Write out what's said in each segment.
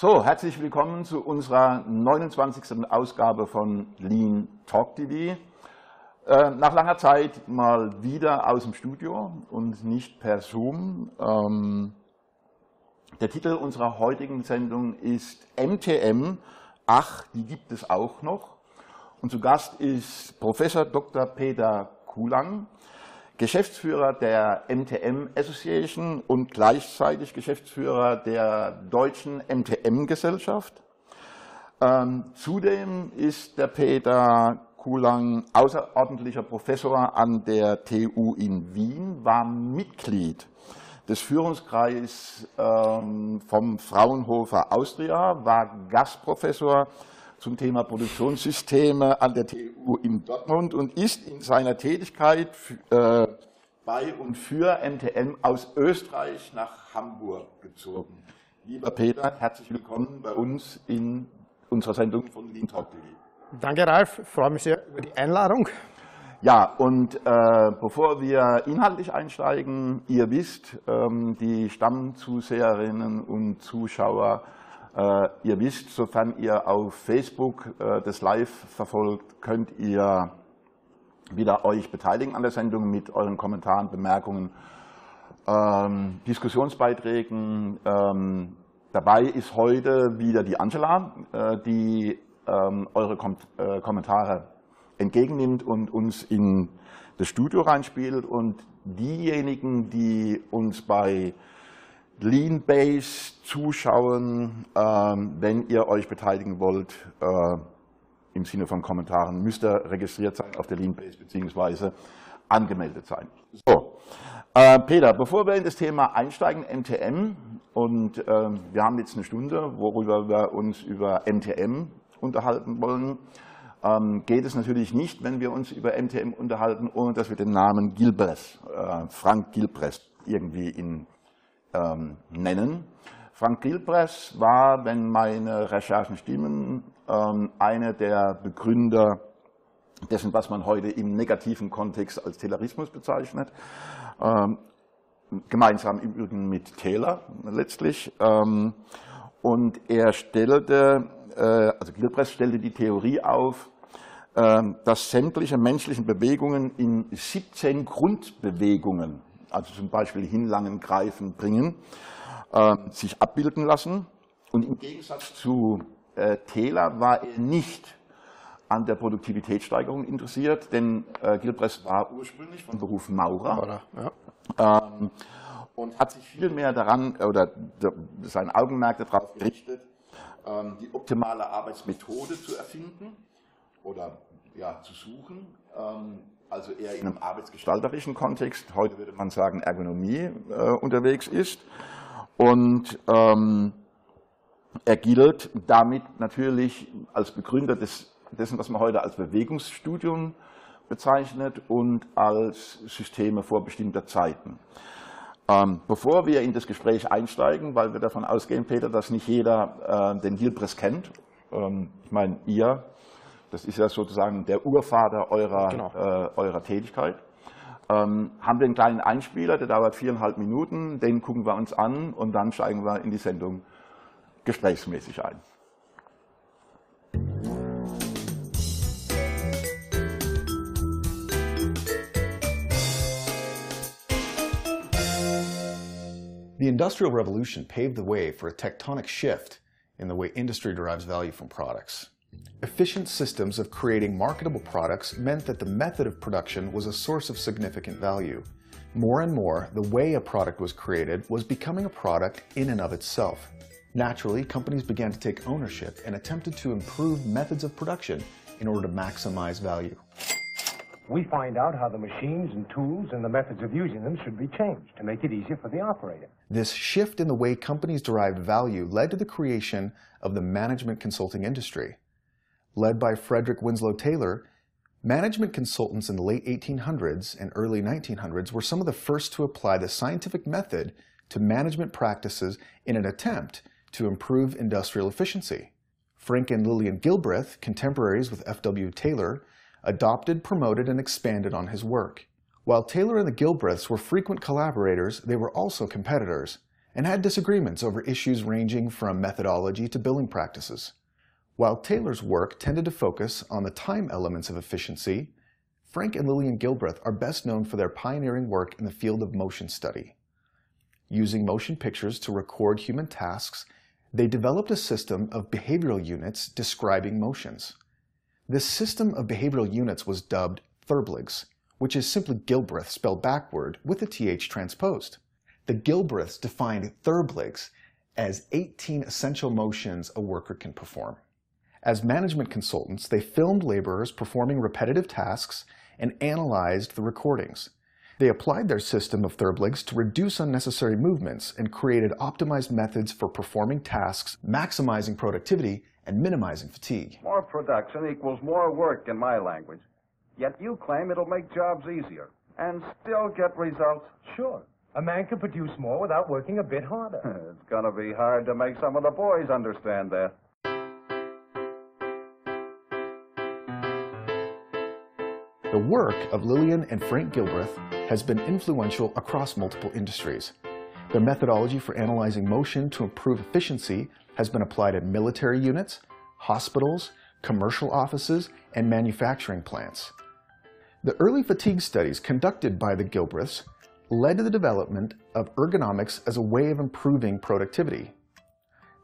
So, herzlich willkommen zu unserer 29. Ausgabe von Lean Talk TV. Äh, nach langer Zeit mal wieder aus dem Studio und nicht per Zoom. Ähm, der Titel unserer heutigen Sendung ist MTM. Ach, die gibt es auch noch. Und zu Gast ist Professor Dr. Peter Kulang, Geschäftsführer der MTM Association und gleichzeitig Geschäftsführer der deutschen MTM-Gesellschaft. Ähm, zudem ist der Peter Kulang außerordentlicher Professor an der TU in Wien, war Mitglied des Führungskreises ähm, vom Fraunhofer Austria, war Gastprofessor zum Thema Produktionssysteme an der TU in Dortmund und ist in seiner Tätigkeit äh, bei und für MTM aus Österreich nach Hamburg gezogen. Lieber Peter, herzlich willkommen bei uns in unserer Sendung von Lean Talk TV. Danke, Ralf. Ich freue mich sehr über die Einladung. Ja, und äh, bevor wir inhaltlich einsteigen, ihr wisst, ähm, die Stammzuseherinnen und Zuschauer, äh, ihr wisst, sofern ihr auf Facebook äh, das Live verfolgt, könnt ihr wieder euch beteiligen an der Sendung mit euren Kommentaren, Bemerkungen, ähm, Diskussionsbeiträgen. Ähm, dabei ist heute wieder die Angela, äh, die ähm, eure Kom äh, Kommentare entgegennimmt und uns in das Studio reinspielt. Und diejenigen, die uns bei Lean-Base zuschauen, ähm, wenn ihr euch beteiligen wollt, äh, im Sinne von Kommentaren, müsst ihr registriert sein auf der Lean-Base beziehungsweise angemeldet sein. So, äh, Peter, bevor wir in das Thema einsteigen, MTM, und äh, wir haben jetzt eine Stunde, worüber wir uns über MTM unterhalten wollen, ähm, geht es natürlich nicht, wenn wir uns über MTM unterhalten, ohne dass wir den Namen Gilbreth, Frank Gilbreth, irgendwie in, ähm, nennen. Frank Gilbreth war, wenn meine Recherchen stimmen, ähm, einer der Begründer dessen, was man heute im negativen Kontext als Taylorismus bezeichnet. Ähm, gemeinsam im Übrigen mit Taylor letztlich. Ähm, und er stellte äh, also Gilbreth stellte die Theorie auf, ähm, dass sämtliche menschlichen Bewegungen in 17 Grundbewegungen, also zum Beispiel hinlangen, greifen, bringen, ähm, sich abbilden lassen. Und im Gegensatz zu äh, Taylor war er nicht an der Produktivitätssteigerung interessiert, denn äh, Gilbreth war ursprünglich von Beruf Maurer. Ja. Ähm, und hat sich viel mehr daran oder sein Augenmerk darauf gerichtet, ähm, die optimale Arbeitsmethode zu erfinden oder ja, zu suchen, ähm, also eher in einem arbeitsgestalterischen Kontext, heute würde man sagen Ergonomie äh, unterwegs ist. Und ähm, er gilt damit natürlich als Begründer des, dessen, was man heute als Bewegungsstudium bezeichnet und als Systeme vorbestimmter Zeiten. Ähm, bevor wir in das Gespräch einsteigen, weil wir davon ausgehen, Peter, dass nicht jeder äh, den Gilbreth kennt, ähm, ich meine, ihr, das ist ja sozusagen der Urvater eurer, genau. äh, eurer Tätigkeit, ähm, haben wir einen kleinen Einspieler, der dauert viereinhalb Minuten, den gucken wir uns an und dann steigen wir in die Sendung gesprächsmäßig ein. The Industrial Revolution paved the way for a tectonic shift in the way industry derives value from products. Efficient systems of creating marketable products meant that the method of production was a source of significant value. More and more, the way a product was created was becoming a product in and of itself. Naturally, companies began to take ownership and attempted to improve methods of production in order to maximize value we find out how the machines and tools and the methods of using them should be changed to make it easier for the operator. This shift in the way companies derived value led to the creation of the management consulting industry. Led by Frederick Winslow Taylor, management consultants in the late 1800s and early 1900s were some of the first to apply the scientific method to management practices in an attempt to improve industrial efficiency. Frank and Lillian Gilbreth, contemporaries with F.W. Taylor, adopted, promoted, and expanded on his work. While Taylor and the Gilbreths were frequent collaborators, they were also competitors. and had disagreements over issues ranging from methodology to billing practices. While Taylor's work tended to focus on the time elements of efficiency, Frank and Lillian Gilbreth are best known for their pioneering work in the field of motion study. Using motion pictures to record human tasks, they developed a system of behavioral units describing motions. This system of behavioral units was dubbed Thurbligs, which is simply Gilbreth spelled backward with a th transposed. The Gilbreths defined Thurbligs as 18 essential motions a worker can perform. As management consultants, they filmed laborers performing repetitive tasks and analyzed the recordings. They applied their system of Thurbligs to reduce unnecessary movements and created optimized methods for performing tasks, maximizing productivity and minimizing fatigue. More production equals more work in my language. Yet you claim it'll make jobs easier and still get results. Sure. A man can produce more without working a bit harder. it's going to be hard to make some of the boys understand that. The work of Lillian and Frank Gilbreth has been influential across multiple industries. Their methodology for analyzing motion to improve efficiency has been applied in military units, hospitals, commercial offices, and manufacturing plants. The early fatigue studies conducted by the Gilbreths led to the development of ergonomics as a way of improving productivity.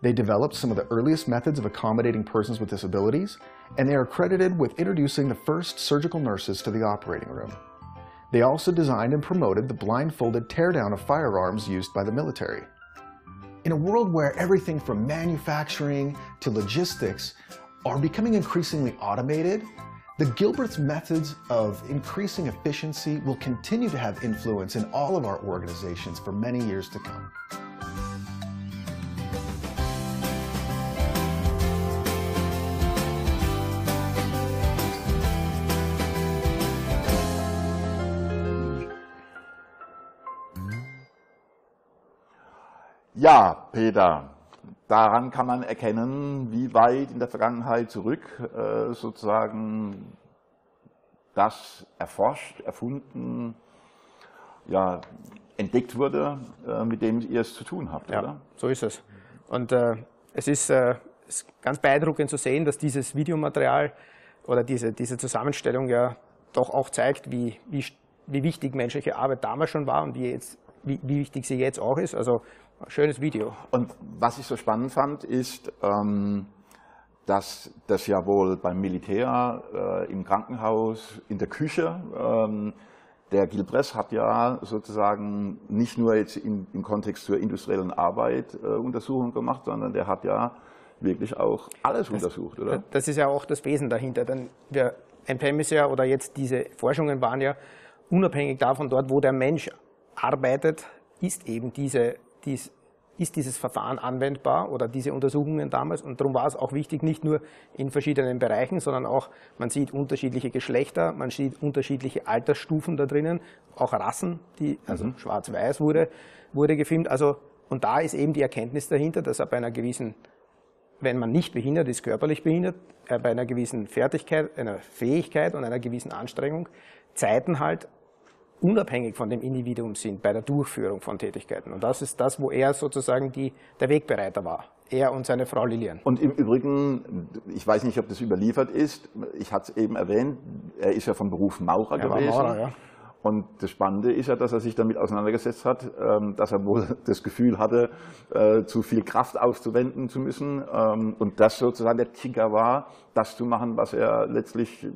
They developed some of the earliest methods of accommodating persons with disabilities, and they are credited with introducing the first surgical nurses to the operating room. They also designed and promoted the blindfolded teardown of firearms used by the military. In a world where everything from manufacturing to logistics are becoming increasingly automated, the Gilbert's methods of increasing efficiency will continue to have influence in all of our organizations for many years to come. Ja, Peter, daran kann man erkennen, wie weit in der Vergangenheit zurück äh, sozusagen das erforscht, erfunden, ja, entdeckt wurde, äh, mit dem ihr es zu tun habt, ja, oder? so ist es. Und äh, es ist, äh, ist ganz beeindruckend zu sehen, dass dieses Videomaterial oder diese, diese Zusammenstellung ja doch auch zeigt, wie, wie, wie wichtig menschliche Arbeit damals schon war und wie, jetzt, wie, wie wichtig sie jetzt auch ist. Also schönes Video. Und was ich so spannend fand, ist, ähm, dass das ja wohl beim Militär, äh, im Krankenhaus, in der Küche, ähm, der Gilbress hat ja sozusagen nicht nur jetzt im, im Kontext zur industriellen Arbeit äh, Untersuchungen gemacht, sondern der hat ja wirklich auch alles das, untersucht, oder? Das ist ja auch das Wesen dahinter. Denn wir NPM ist ja, oder jetzt diese Forschungen waren ja unabhängig davon, dort wo der Mensch arbeitet, ist eben diese dies, ist dieses Verfahren anwendbar oder diese Untersuchungen damals. Und darum war es auch wichtig, nicht nur in verschiedenen Bereichen, sondern auch, man sieht unterschiedliche Geschlechter, man sieht unterschiedliche Altersstufen da drinnen, auch Rassen, die, also mhm. schwarz-weiß wurde, wurde gefilmt. Also, und da ist eben die Erkenntnis dahinter, dass er bei einer gewissen, wenn man nicht behindert ist, körperlich behindert, er bei einer gewissen Fertigkeit, einer Fähigkeit und einer gewissen Anstrengung Zeiten halt unabhängig von dem Individuum sind bei der Durchführung von Tätigkeiten. Und das ist das, wo er sozusagen die, der Wegbereiter war. Er und seine Frau Lilian. Und im Übrigen, ich weiß nicht, ob das überliefert ist, ich hatte es eben erwähnt, er ist ja von Beruf Maurer er gewesen. Maurer, ja. Und das Spannende ist ja, dass er sich damit auseinandergesetzt hat, ähm, dass er wohl das Gefühl hatte, äh, zu viel Kraft aufzuwenden zu müssen ähm, und das sozusagen der Trigger war, das zu machen, was er letztlich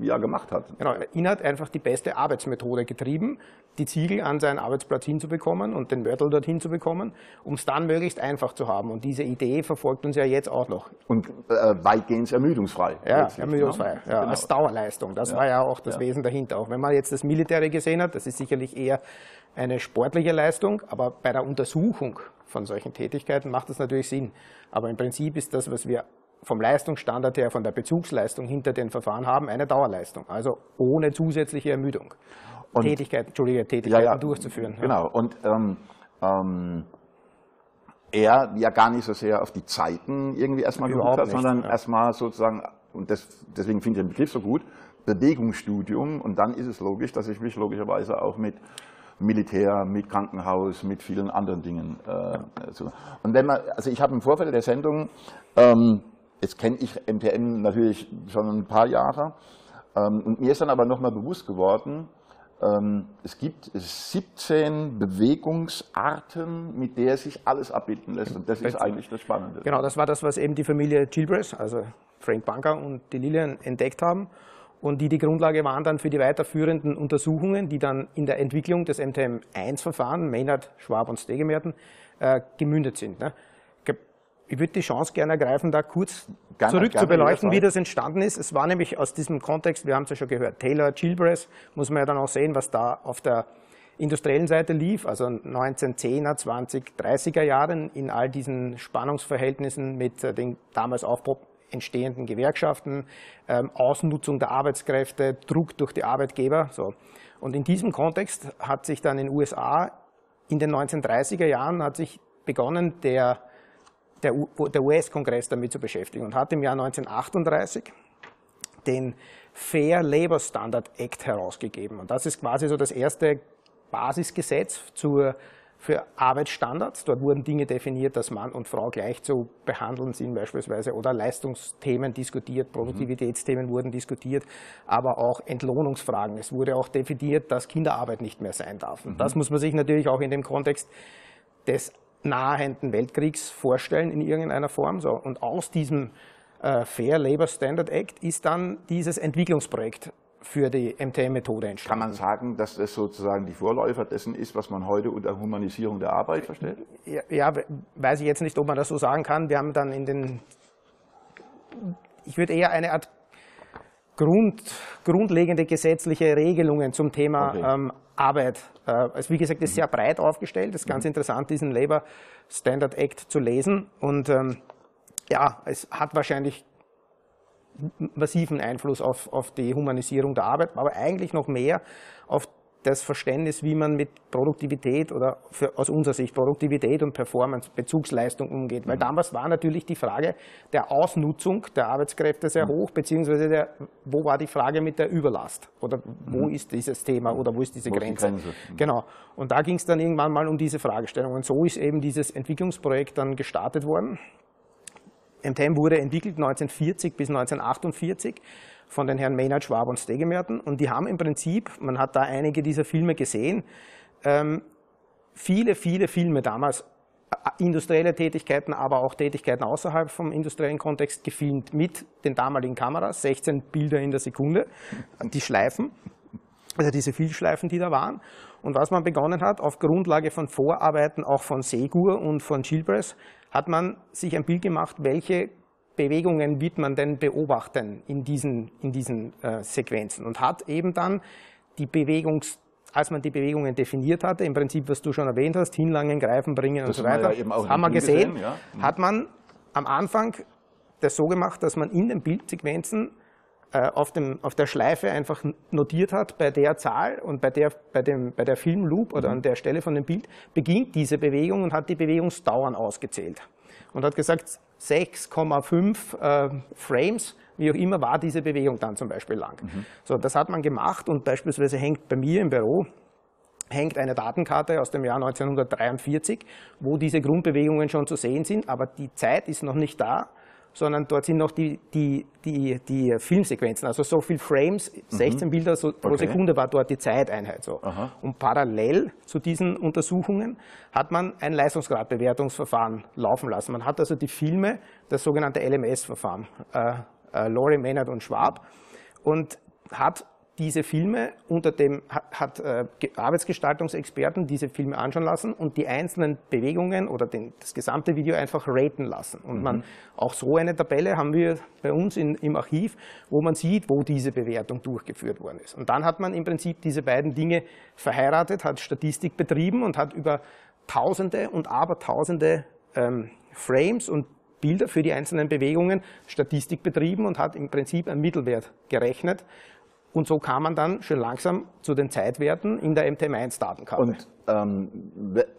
ja gemacht hat. Genau, ihn hat einfach die beste Arbeitsmethode getrieben, die Ziegel an seinen Arbeitsplatz hinzubekommen und den Mörtel dorthin zu bekommen, um es dann möglichst einfach zu haben. Und diese Idee verfolgt uns ja jetzt auch noch. Und äh, weitgehend ermüdungsfrei. Ja, ermüdungsfrei. Genau. Ja, genau. Als Dauerleistung. Das ja. war ja auch das ja. Wesen dahinter. Auch wenn man jetzt das Militäre gesehen hat, das ist sicherlich eher eine sportliche Leistung, aber bei der Untersuchung von solchen Tätigkeiten macht das natürlich Sinn. Aber im Prinzip ist das, was wir vom Leistungsstandard her, von der Bezugsleistung hinter den Verfahren haben, eine Dauerleistung, also ohne zusätzliche Ermüdung. Und Tätigkeiten, Entschuldige, Tätigkeiten ja, ja, durchzuführen. Genau, und ähm, ähm, er ja gar nicht so sehr auf die Zeiten irgendwie erstmal geguckt hat, sondern ja. erstmal sozusagen, und das, deswegen finde ich den Begriff so gut, Bewegungsstudium und dann ist es logisch, dass ich mich logischerweise auch mit Militär, mit Krankenhaus, mit vielen anderen Dingen. Äh. Und wenn man, also ich habe im Vorfeld der Sendung, ähm, jetzt kenne ich MTM natürlich schon ein paar Jahre, ähm, und mir ist dann aber nochmal bewusst geworden, ähm, es gibt 17 Bewegungsarten, mit der sich alles abbilden lässt. Und das ist eigentlich das Spannende. Genau, das war das, was eben die Familie Gilbreth, also Frank Bunker und die Lillian entdeckt haben und die die Grundlage waren dann für die weiterführenden Untersuchungen, die dann in der Entwicklung des MTM-1-Verfahren, Maynard, Schwab und Stegemerten, äh, gemündet sind. Ne? Ich würde die Chance gerne ergreifen, da kurz gerne, zurück gerne zu beleuchten, wie das entstanden ist. Es war nämlich aus diesem Kontext, wir haben es ja schon gehört, Taylor Gilbreth, muss man ja dann auch sehen, was da auf der industriellen Seite lief, also 1910er, 20, 30er Jahren in all diesen Spannungsverhältnissen mit äh, den damals aufpop entstehenden Gewerkschaften, ähm, Ausnutzung der Arbeitskräfte, Druck durch die Arbeitgeber. So. Und in diesem Kontext hat sich dann in den USA in den 1930er Jahren hat sich begonnen, der der, der US-Kongress damit zu beschäftigen und hat im Jahr 1938 den Fair Labor Standard Act herausgegeben. Und das ist quasi so das erste Basisgesetz zur, für Arbeitsstandards. Dort wurden Dinge definiert, dass Mann und Frau gleich zu behandeln sind beispielsweise oder Leistungsthemen diskutiert, Produktivitätsthemen wurden diskutiert, aber auch Entlohnungsfragen. Es wurde auch definiert, dass Kinderarbeit nicht mehr sein darf. Und das mhm. muss man sich natürlich auch in dem Kontext des nahenden Weltkriegs vorstellen in irgendeiner Form. So. Und aus diesem äh, Fair Labor Standard Act ist dann dieses Entwicklungsprojekt für die MTM-Methode entstanden. Kann man sagen, dass das sozusagen die Vorläufer dessen ist, was man heute unter Humanisierung der Arbeit versteht? Ja, ja, weiß ich jetzt nicht, ob man das so sagen kann. Wir haben dann in den, ich würde eher eine Art Grund, grundlegende gesetzliche Regelungen zum Thema okay. ähm, Arbeit. Äh, also wie gesagt, ist sehr breit aufgestellt. Es ist ganz mhm. interessant, diesen Labor Standard Act zu lesen. Und ähm, ja, es hat wahrscheinlich massiven Einfluss auf, auf die Humanisierung der Arbeit, aber eigentlich noch mehr auf das Verständnis, wie man mit Produktivität oder für, aus unserer Sicht Produktivität und Performance, Bezugsleistung umgeht. Weil mhm. damals war natürlich die Frage der Ausnutzung der Arbeitskräfte sehr mhm. hoch, beziehungsweise der, wo war die Frage mit der Überlast? Oder wo mhm. ist dieses Thema oder wo ist diese wo Grenze? Ist Grenze? Mhm. Genau. Und da ging es dann irgendwann mal um diese Fragestellung. Und so ist eben dieses Entwicklungsprojekt dann gestartet worden. MTM wurde entwickelt 1940 bis 1948 von den Herren Maynard, Schwab und Stegemerten. Und die haben im Prinzip, man hat da einige dieser Filme gesehen, ähm, viele, viele Filme damals, äh, industrielle Tätigkeiten, aber auch Tätigkeiten außerhalb vom industriellen Kontext gefilmt mit den damaligen Kameras, 16 Bilder in der Sekunde, die Schleifen, also diese Vielschleifen, die da waren. Und was man begonnen hat, auf Grundlage von Vorarbeiten auch von Segur und von Gilbreth, hat man sich ein Bild gemacht, welche Bewegungen wird man denn beobachten in diesen, in diesen äh, Sequenzen und hat eben dann die Bewegungs als man die Bewegungen definiert hatte, im Prinzip, was du schon erwähnt hast, hinlangen, greifen, bringen das und so weiter, ja haben wir gesehen, gesehen ja. mhm. hat man am Anfang das so gemacht, dass man in den Bildsequenzen auf, dem, auf der Schleife einfach notiert hat, bei der Zahl und bei der, bei dem, bei der Filmloop oder mhm. an der Stelle von dem Bild beginnt diese Bewegung und hat die Bewegungsdauern ausgezählt und hat gesagt, 6,5 äh, Frames, wie auch immer, war diese Bewegung dann zum Beispiel lang. Mhm. So, das hat man gemacht und beispielsweise hängt bei mir im Büro hängt eine Datenkarte aus dem Jahr 1943, wo diese Grundbewegungen schon zu sehen sind, aber die Zeit ist noch nicht da, sondern dort sind noch die, die, die, die Filmsequenzen, also so viel Frames, 16 mhm. Bilder so pro okay. Sekunde war dort die Zeiteinheit. So. Und parallel zu diesen Untersuchungen hat man ein Leistungsgradbewertungsverfahren laufen lassen. Man hat also die Filme, das sogenannte LMS-Verfahren, äh, äh, Laurie, Maynard und Schwab, und hat diese Filme unter dem, hat äh, Arbeitsgestaltungsexperten diese Filme anschauen lassen und die einzelnen Bewegungen oder den, das gesamte Video einfach raten lassen. Und mhm. man, auch so eine Tabelle haben wir bei uns in, im Archiv, wo man sieht, wo diese Bewertung durchgeführt worden ist. Und dann hat man im Prinzip diese beiden Dinge verheiratet, hat Statistik betrieben und hat über Tausende und Abertausende ähm, Frames und Bilder für die einzelnen Bewegungen Statistik betrieben und hat im Prinzip einen Mittelwert gerechnet und so kam man dann schon langsam zu den Zeitwerten in der MTM1-Datenkarte. Und ähm,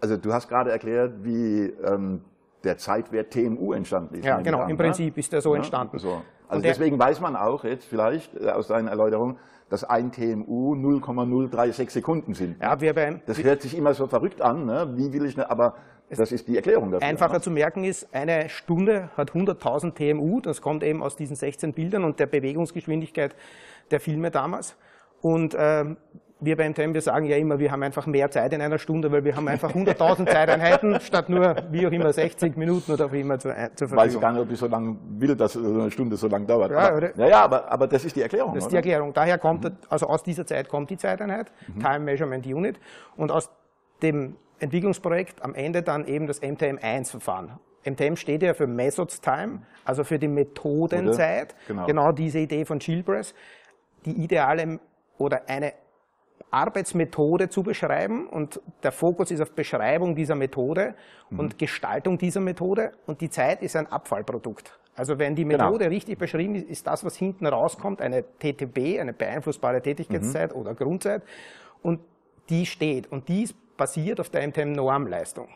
also du hast gerade erklärt, wie ähm, der Zeitwert TMU entstanden ist. Ja, genau, an, im Prinzip ist der so ja? entstanden. So. Also deswegen weiß man auch jetzt vielleicht äh, aus deinen Erläuterungen, dass ein TMU 0,036 Sekunden sind. Ja, wir beim, Das hört sich immer so verrückt an, ne? wie will ich, ne? aber das ist die Erklärung dafür. Einfacher ne? zu merken ist, eine Stunde hat 100.000 TMU, das kommt eben aus diesen 16 Bildern und der Bewegungsgeschwindigkeit der Filme damals. Und ähm, wir bei MTM, wir sagen ja immer, wir haben einfach mehr Zeit in einer Stunde, weil wir haben einfach 100.000 Zeiteinheiten statt nur, wie auch immer, 60 Minuten oder wie immer zur, zur Weiß ich Verfügung. gar nicht, ob ich so lange will, dass so eine Stunde so lang dauert. Ja, aber, ja, ja aber, aber das ist die Erklärung. Das ist die Erklärung. Daher kommt, also aus dieser Zeit kommt die Zeiteinheit, Time Measurement Unit, und aus dem Entwicklungsprojekt am Ende dann eben das MTM1-Verfahren. MTM steht ja für Methods Time, also für die Methodenzeit. Genau. genau diese Idee von Chilbress, die ideale oder eine Arbeitsmethode zu beschreiben. Und der Fokus ist auf Beschreibung dieser Methode und Gestaltung dieser Methode. Und die Zeit ist ein Abfallprodukt. Also wenn die Genau. Methode richtig beschrieben ist, ist das, was hinten rauskommt, eine TTB, eine beeinflussbare Tätigkeitszeit oder Grundzeit. Und die steht. Und die ist basiert auf der MTM-Normleistung.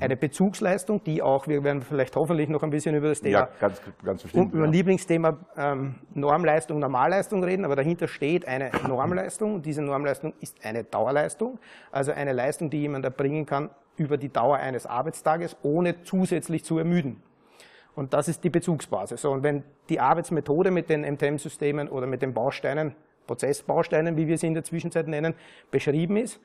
Eine Bezugsleistung, die auch, wir werden vielleicht hoffentlich noch ein bisschen über das Thema Ja, ganz, ganz bestimmt. über ja. Lieblingsthema ähm, Normleistung, Normalleistung reden, aber dahinter steht eine Normleistung und diese Normleistung ist eine Dauerleistung, also eine Leistung, die jemand erbringen kann über die Dauer eines Arbeitstages, ohne zusätzlich zu ermüden. Und das ist die Bezugsbasis. So, und wenn die Arbeitsmethode mit den MTM-Systemen oder mit den Bausteinen, Prozessbausteinen, wie wir sie in der Zwischenzeit nennen, beschrieben ist,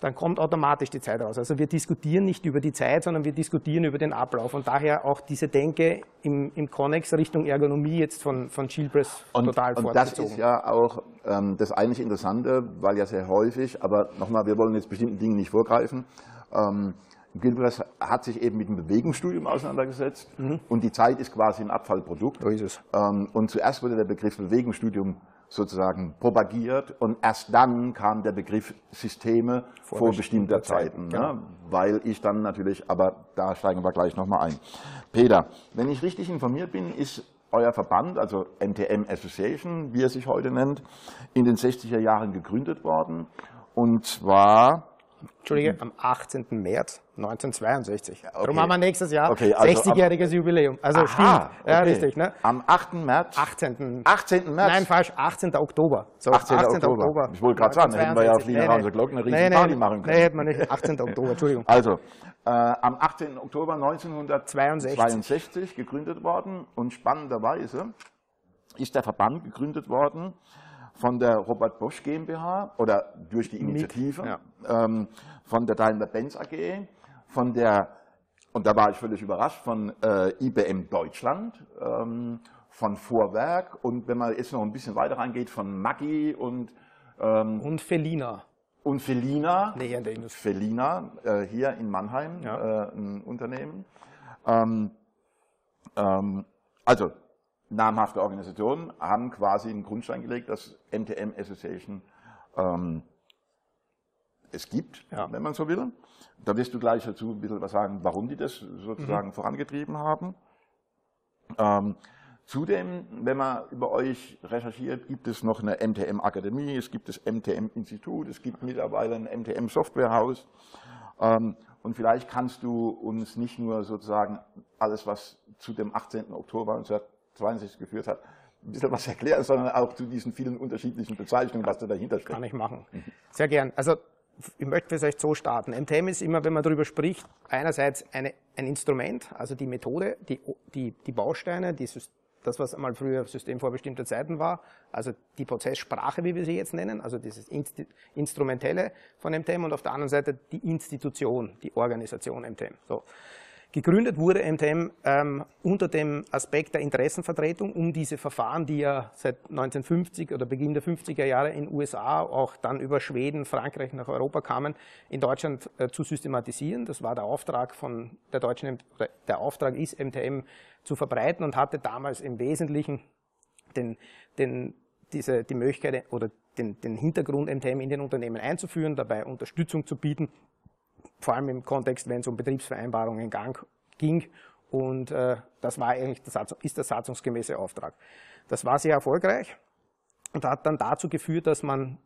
dann kommt automatisch die Zeit raus. Also wir diskutieren nicht über die Zeit, sondern wir diskutieren über den Ablauf. Und daher auch diese Denke im, im Connex Richtung Ergonomie jetzt von, von Chilbress Und, total und das ist ja auch ähm, das eigentlich Interessante, weil ja sehr häufig, aber nochmal, wir wollen jetzt bestimmten Dingen nicht vorgreifen. Ähm, Gilbreth hat sich eben mit dem Bewegungsstudium auseinandergesetzt und die Zeit ist quasi ein Abfallprodukt. Mhm. So ist es. Ähm, und zuerst wurde der Begriff Bewegungsstudium sozusagen propagiert und erst dann kam der Begriff Systeme vor, Vor bestimmter bestimmter Zeiten, Zeiten. Ne? Weil ich dann natürlich, aber da steigen wir gleich nochmal ein. Peter, wenn ich richtig informiert bin, ist euer Verband, also MTM Association, wie er sich heute nennt, in den 60er Jahren gegründet worden. Und zwar Entschuldige, am 18. März 1962. Darum okay. haben wir nächstes Jahr Okay, also 60-jähriges Jubiläum. Also Aha, stimmt. Ja, okay. richtig. Ne? am 8. März, 18. 18. März, Nein, falsch, 18. Oktober. So, 18. Oktober. Ich wollte gerade sagen, da hätten wir ja auf 1962. Wiener Nee, nee. Glocken eine riesen Nee, nee, Party machen können. Nee, hätte man nicht. 18. Oktober, Entschuldigung. Also, äh, am 18. Oktober 1962 62. gegründet worden und spannenderweise ist der Verband gegründet worden von der Robert Bosch GmbH oder durch die Initiative, ja. ähm, von der Daimler-Benz AG, von der, und da war ich völlig überrascht, von äh, IBM Deutschland, ähm, von Vorwerk und wenn man jetzt noch ein bisschen weiter reingeht, von Maggi und, ähm, Und Felina. und Felina. Nee, in der Industrie. Felina, äh, hier in Mannheim, Ja. äh, ein Unternehmen. Ähm, ähm, also, namhafte Organisationen haben quasi einen Grundstein gelegt, dass MTM Association ähm, es gibt, Ja. wenn man so will. Da wirst du gleich dazu ein bisschen was sagen, warum die das sozusagen Mhm. vorangetrieben haben. Ähm, zudem, wenn man über euch recherchiert, gibt es noch eine MTM-Akademie, es gibt das MTM-Institut, es gibt mittlerweile ein MTM-Softwarehaus. Ähm, und vielleicht kannst du uns nicht nur sozusagen alles, was zu dem 18. Oktober 1962 geführt hat, ein bisschen was erklären, sondern auch zu diesen vielen unterschiedlichen Bezeichnungen, was da dahinter steckt. Kann ich machen. Sehr gern. Also ich möchte vielleicht so starten. MTM ist immer, wenn man darüber spricht, einerseits eine, ein Instrument, also die Methode, die, die, die Bausteine, die, das, was einmal früher System vor bestimmter Zeiten war, also die Prozesssprache, wie wir sie jetzt nennen, also dieses Insti Instrumentelle von MTM und auf der anderen Seite die Institution, die Organisation MTM. So. Gegründet wurde MTM ähm, unter dem Aspekt der Interessenvertretung, um diese Verfahren, die ja seit 1950 oder Beginn der 50er Jahre in USA, auch dann über Schweden, Frankreich nach Europa kamen, in Deutschland äh, zu systematisieren. Das war der Auftrag von der deutschen, der Auftrag ist, MTM zu verbreiten und hatte damals im Wesentlichen den, den, diese, die Möglichkeit oder den, den Hintergrund MTM in den Unternehmen einzuführen, dabei Unterstützung zu bieten, vor allem im Kontext, wenn es um Betriebsvereinbarungen gang, ging. Und äh, das war eigentlich der ist der satzungsgemäße Auftrag. Das war sehr erfolgreich und hat dann dazu geführt, dass man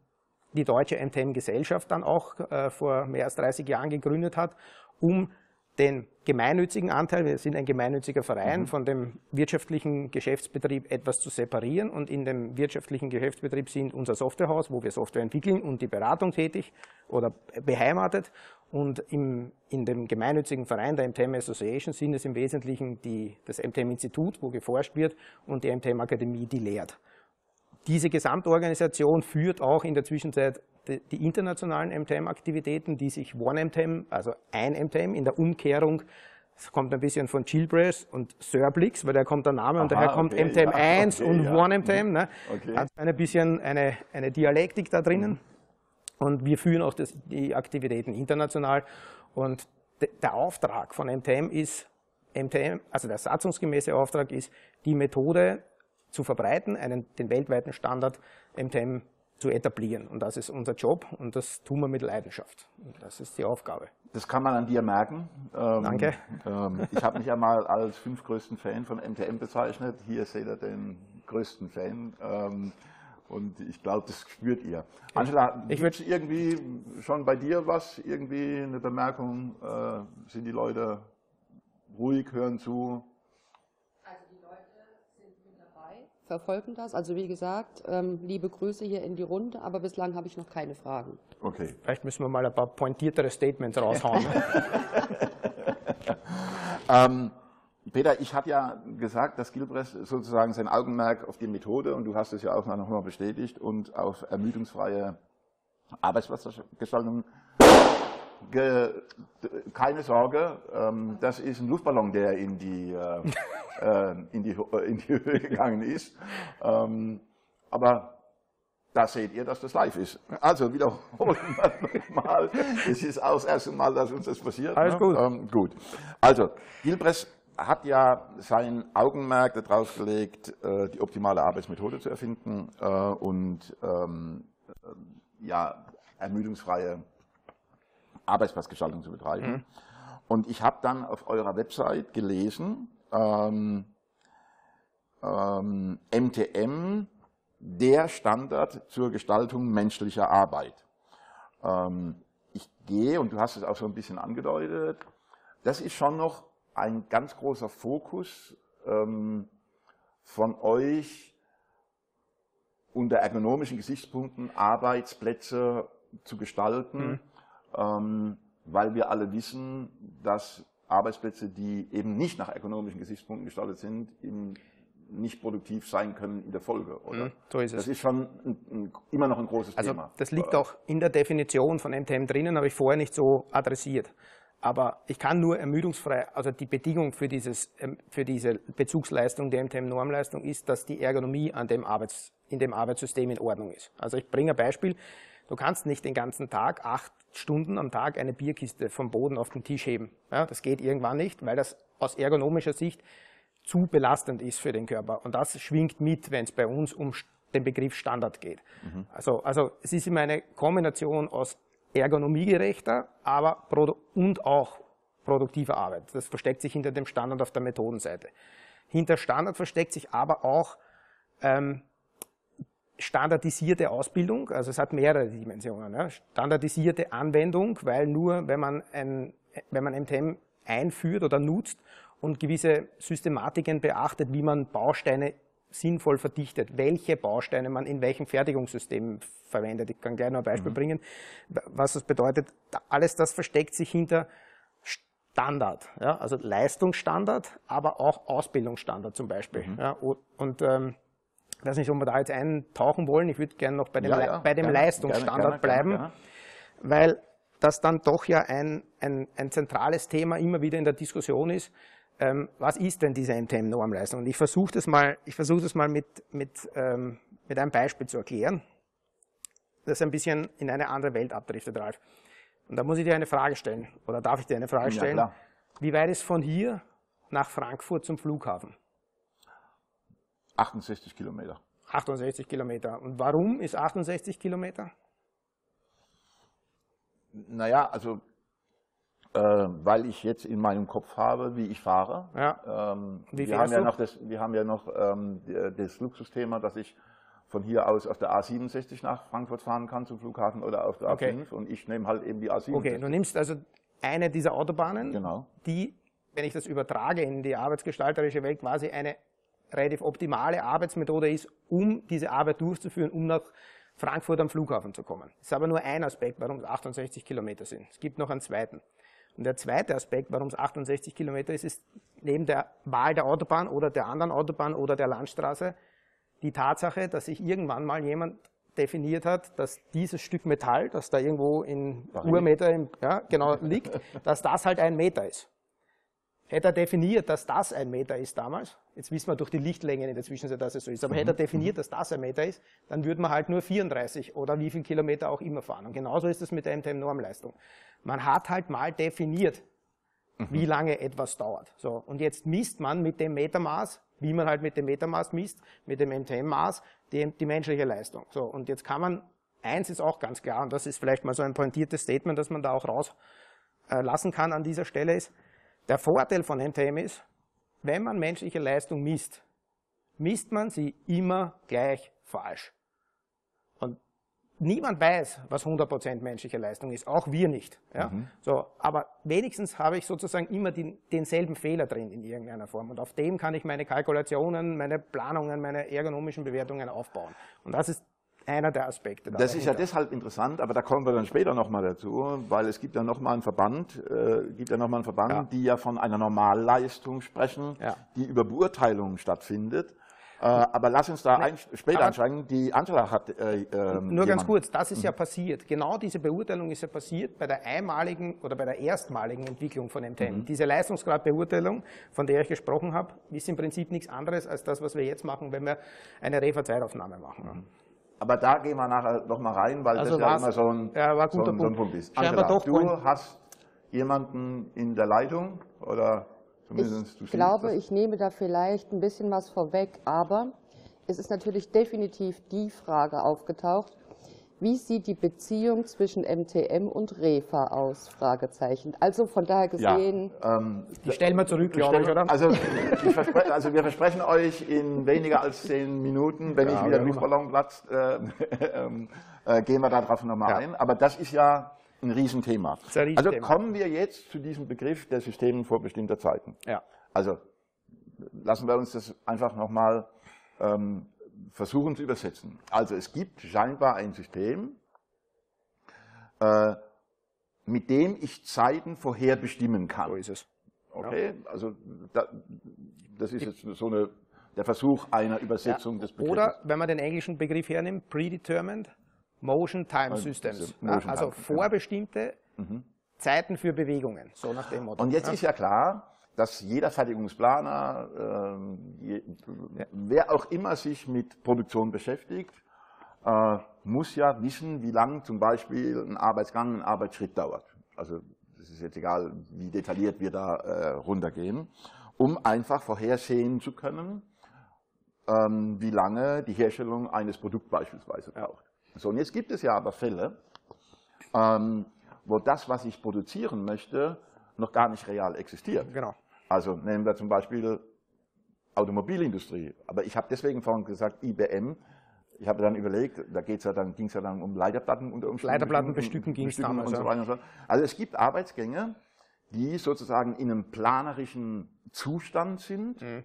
die deutsche MTM-Gesellschaft dann auch äh, vor mehr als 30 Jahren gegründet hat, um den gemeinnützigen Anteil, wir sind ein gemeinnütziger Verein, mhm. von dem wirtschaftlichen Geschäftsbetrieb etwas zu separieren und in dem wirtschaftlichen Geschäftsbetrieb sind unser Softwarehaus, wo wir Software entwickeln und die Beratung tätig oder beheimatet und im, in dem gemeinnützigen Verein der MTM Association sind es im Wesentlichen die, das MTM Institut, wo geforscht wird und die MTM Akademie, die lehrt. Diese Gesamtorganisation führt auch in der Zwischenzeit die internationalen MTM-Aktivitäten, die sich OneMTM, also ein MTM, in der Umkehrung, es kommt ein bisschen von Chilbress und Surblix, weil da kommt der Name Aha, und daher kommt okay, MTM ja, 1 okay, und ja. OneMTM. Ne? Okay. Hat ein bisschen eine, eine Dialektik da drinnen. Mhm. Und wir führen auch das, die Aktivitäten international. Und de, der Auftrag von MTM ist, MTM, also der satzungsgemäße Auftrag ist, die Methode zu verbreiten, einen, den weltweiten Standard MTM zu etablieren. Und das ist unser Job und das tun wir mit Leidenschaft. Und das ist die Aufgabe. Das kann man an dir merken. Ähm, Danke. Ähm, ich habe mich ja mal als fünfgrößten Fan von MTM bezeichnet. Hier seht ihr den größten Fan. Ähm, und ich glaube, das spürt ihr. Angela, gibt es irgendwie schon bei dir was, irgendwie eine Bemerkung? Äh, sind die Leute ruhig, hören zu? verfolgen das. Also wie gesagt, ähm, liebe Grüße hier in die Runde, aber bislang habe ich noch keine Fragen. Okay. Vielleicht müssen wir mal ein paar pointiertere Statements raushauen. ähm, Peter, ich habe ja gesagt, dass Gilbreth sozusagen sein Augenmerk auf die Methode, und du hast es ja auch noch mal bestätigt, und auf ermüdungsfreie Arbeitsplatzgestaltung Ge keine Sorge, ähm, das ist ein Luftballon, der in die, äh, äh in die, in die Höhe gegangen ist. Ähm, aber da seht ihr, dass das live ist. Also wiederholen wir nochmal. Es ist auch das erste Mal, dass uns das passiert. Alles ne? gut. Ähm, gut. Also, Gilbress hat ja sein Augenmerk darauf gelegt, äh, die optimale Arbeitsmethode zu erfinden äh, und ähm, äh, ja, ermüdungsfreie Arbeitsplatzgestaltung zu betreiben. Mhm. Und ich habe dann auf eurer Website gelesen, ähm, ähm, MTM, der Standard zur Gestaltung menschlicher Arbeit. Ähm, ich gehe, und du hast es auch so ein bisschen angedeutet, das ist schon noch ein ganz großer Fokus ähm, von euch unter ergonomischen Gesichtspunkten Arbeitsplätze zu gestalten. Mhm ähm, weil wir alle wissen, dass Arbeitsplätze, die eben nicht nach ökonomischen Gesichtspunkten gestaltet sind, eben nicht produktiv sein können in der Folge, oder? Mhm, so ist es. Das ist schon ein, ein, immer noch ein großes also, Thema. Das liegt auch in der Definition von MTM drinnen, habe ich vorher nicht so adressiert. Aber ich kann nur ermüdungsfrei, also die Bedingung für, dieses, ähm, für diese Bezugsleistung der MTM-Normleistung ist, dass die Ergonomie an dem Arbeits, in dem Arbeitssystem in Ordnung ist. Also ich bringe ein Beispiel. Du kannst nicht den ganzen Tag, acht Stunden am Tag, eine Bierkiste vom Boden auf den Tisch heben. Ja, das geht irgendwann nicht, weil das aus ergonomischer Sicht zu belastend ist für den Körper. Und das schwingt mit, wenn es bei uns um den Begriff Standard geht. Mhm. Also, also es ist immer eine Kombination aus ergonomiegerechter, aber und auch produktiver Arbeit. Das versteckt sich hinter dem Standard auf der Methodenseite. Hinter Standard versteckt sich aber auch ähm, standardisierte Ausbildung, also es hat mehrere Dimensionen. Ja. Standardisierte Anwendung, weil nur wenn man, ein, wenn man MTM einführt oder nutzt und gewisse Systematiken beachtet, wie man Bausteine sinnvoll verdichtet, welche Bausteine man in welchem Fertigungssystem verwendet. Ich kann gleich noch ein Beispiel mhm. bringen, was das bedeutet. Alles das versteckt sich hinter Standard, ja, also Leistungsstandard, aber auch Ausbildungsstandard zum Beispiel. Mhm. Ja, und, ähm, ich weiß nicht, ob wir da jetzt eintauchen wollen. Ich würde gerne noch bei dem, ja, ja, bei dem gerne, Leistungsstandard gerne, bleiben, gerne, weil das dann doch ja ein, ein, ein zentrales Thema immer wieder in der Diskussion ist. Ähm, was ist denn diese MTM-Normleistung? Und ich versuche das mal, ich versuche das mal mit, mit, ähm, mit einem Beispiel zu erklären, das ein bisschen in eine andere Welt abdriftet, Ralf. Und da muss ich dir eine Frage stellen, oder darf ich dir eine Frage stellen? Ja, Wie weit ist von hier nach Frankfurt zum Flughafen? 68 Kilometer. 68 Kilometer. Und warum ist 68 Kilometer? Naja, also weil ich jetzt in meinem Kopf habe, wie ich fahre. Ja. Ähm, wir, haben ja noch das, wir haben ja noch ähm, das Luxusthema, dass ich von hier aus auf der A67 nach Frankfurt fahren kann zum Flughafen oder auf der A5 okay. und ich nehme halt eben die A67. Okay, du nimmst also eine dieser Autobahnen, Genau. die, wenn ich das übertrage in die arbeitsgestalterische Welt, quasi eine relativ optimale Arbeitsmethode ist, um diese Arbeit durchzuführen, um nach Frankfurt am Flughafen zu kommen. Das ist aber nur ein Aspekt, warum es 68 Kilometer sind. Es gibt noch einen zweiten. Und der zweite Aspekt, warum es 68 Kilometer ist, ist neben der Wahl der Autobahn oder der anderen Autobahn oder der Landstraße die Tatsache, dass sich irgendwann mal jemand definiert hat, dass dieses Stück Metall, das da irgendwo in Urmeter im, ja, genau liegt, dass das halt ein Meter ist. Hätte er definiert, dass das ein Meter ist damals, jetzt wissen wir durch die Lichtlängen in der Zwischenzeit, dass es so ist, aber hätte er definiert, dass das ein Meter ist, dann würde man halt nur 34 oder wie viel Kilometer auch immer fahren. Und genauso ist es mit der MTM-Normleistung. Man hat halt mal definiert, wie lange etwas dauert. So, und jetzt misst man mit dem Metermaß, wie man halt mit dem Metermaß misst, mit dem MTM-Maß, die, die menschliche Leistung. So, und jetzt kann man, eins ist auch ganz klar, und das ist vielleicht mal so ein pointiertes Statement, das man da auch rauslassen kann an dieser Stelle, ist, der Vorteil von MTM ist, wenn man menschliche Leistung misst, misst man sie immer gleich falsch. Und niemand weiß, was 100% menschliche Leistung ist, auch wir nicht. Ja? So, aber wenigstens habe ich sozusagen immer den, denselben Fehler drin in irgendeiner Form. Und auf dem kann ich meine Kalkulationen, meine Planungen, meine ergonomischen Bewertungen aufbauen. Und das ist einer der Aspekte. Das ist ja dahinter. deshalb interessant, aber da kommen wir dann später nochmal dazu, weil es gibt ja nochmal einen Verband, äh, gibt ja noch mal einen Verband, Ja. die ja von einer Normalleistung sprechen, Ja. die über Beurteilung stattfindet. Äh, aber lass uns da ein, später einsteigen. Die Angela hat äh, ähm, Nur ganz kurz, das ist ja passiert. Genau diese Beurteilung ist ja passiert bei der einmaligen oder bei der erstmaligen Entwicklung von MTM. Diese Leistungsgradbeurteilung, von der ich gesprochen habe, ist im Prinzip nichts anderes als das, was wir jetzt machen, wenn wir eine Refa-Zeitaufnahme machen. Aber da gehen wir nachher noch mal rein, weil Also das ja immer so ein, ja, war ein so guter ein, so ein Punkt. Punkt ist. Angela, doch du Point. hast jemanden in der Leitung oder zumindest du Ich glaube, ich nehme da vielleicht ein bisschen was vorweg, aber es ist natürlich definitiv die Frage aufgetaucht, wie sieht die Beziehung zwischen MTM und REFA aus? Fragezeichen. Also von daher gesehen, ähm, Die stellen wir zurück, glaube ich, oder? Also, ich verspre also wir versprechen euch in weniger als zehn Minuten, wenn nicht wieder ein Luftballon platzt, äh, ähm, äh, gehen wir darauf nochmal Ja. ein. Aber das ist ja ein Riesenthema. ist ein Also Riesenthema. kommen wir jetzt zu diesem Begriff der Systemen vor bestimmter Zeiten. Ja. Also lassen wir uns das einfach nochmal ähm, versuchen zu übersetzen. Also es gibt scheinbar ein System, äh, mit dem ich Zeiten vorherbestimmen kann. So ist es. Okay, also da, das ist jetzt so eine, der Versuch einer Übersetzung des Begriffs. Oder wenn man den englischen Begriff hernimmt, Predetermined Motion Time Also, Systems. Ja, Motion also Time, genau. vorbestimmte Zeiten für Bewegungen, so nach dem Motto. Und jetzt ja. ist ja klar, dass jeder Fertigungsplaner, ähm, je, wer auch immer sich mit Produktion beschäftigt, äh, muss ja wissen, wie lang zum Beispiel ein Arbeitsgang, ein Arbeitsschritt dauert. Also es ist jetzt egal, wie detailliert wir da äh, runtergehen, um einfach vorhersehen zu können, ähm, wie lange die Herstellung eines Produkts beispielsweise braucht. So, und jetzt gibt es ja aber Fälle, ähm, wo das, was ich produzieren möchte, noch gar nicht real existiert. Genau. Also nehmen wir zum Beispiel Automobilindustrie. Aber ich habe deswegen vorhin gesagt, IBM. Ich habe dann überlegt, da geht's ja dann, ging es ja dann um Leiterplatten unter Umständen. Leiterplatten bestücken ging's bestücken damals, und so weiter und so. Also es gibt Arbeitsgänge, die sozusagen in einem planerischen Zustand sind. Mhm.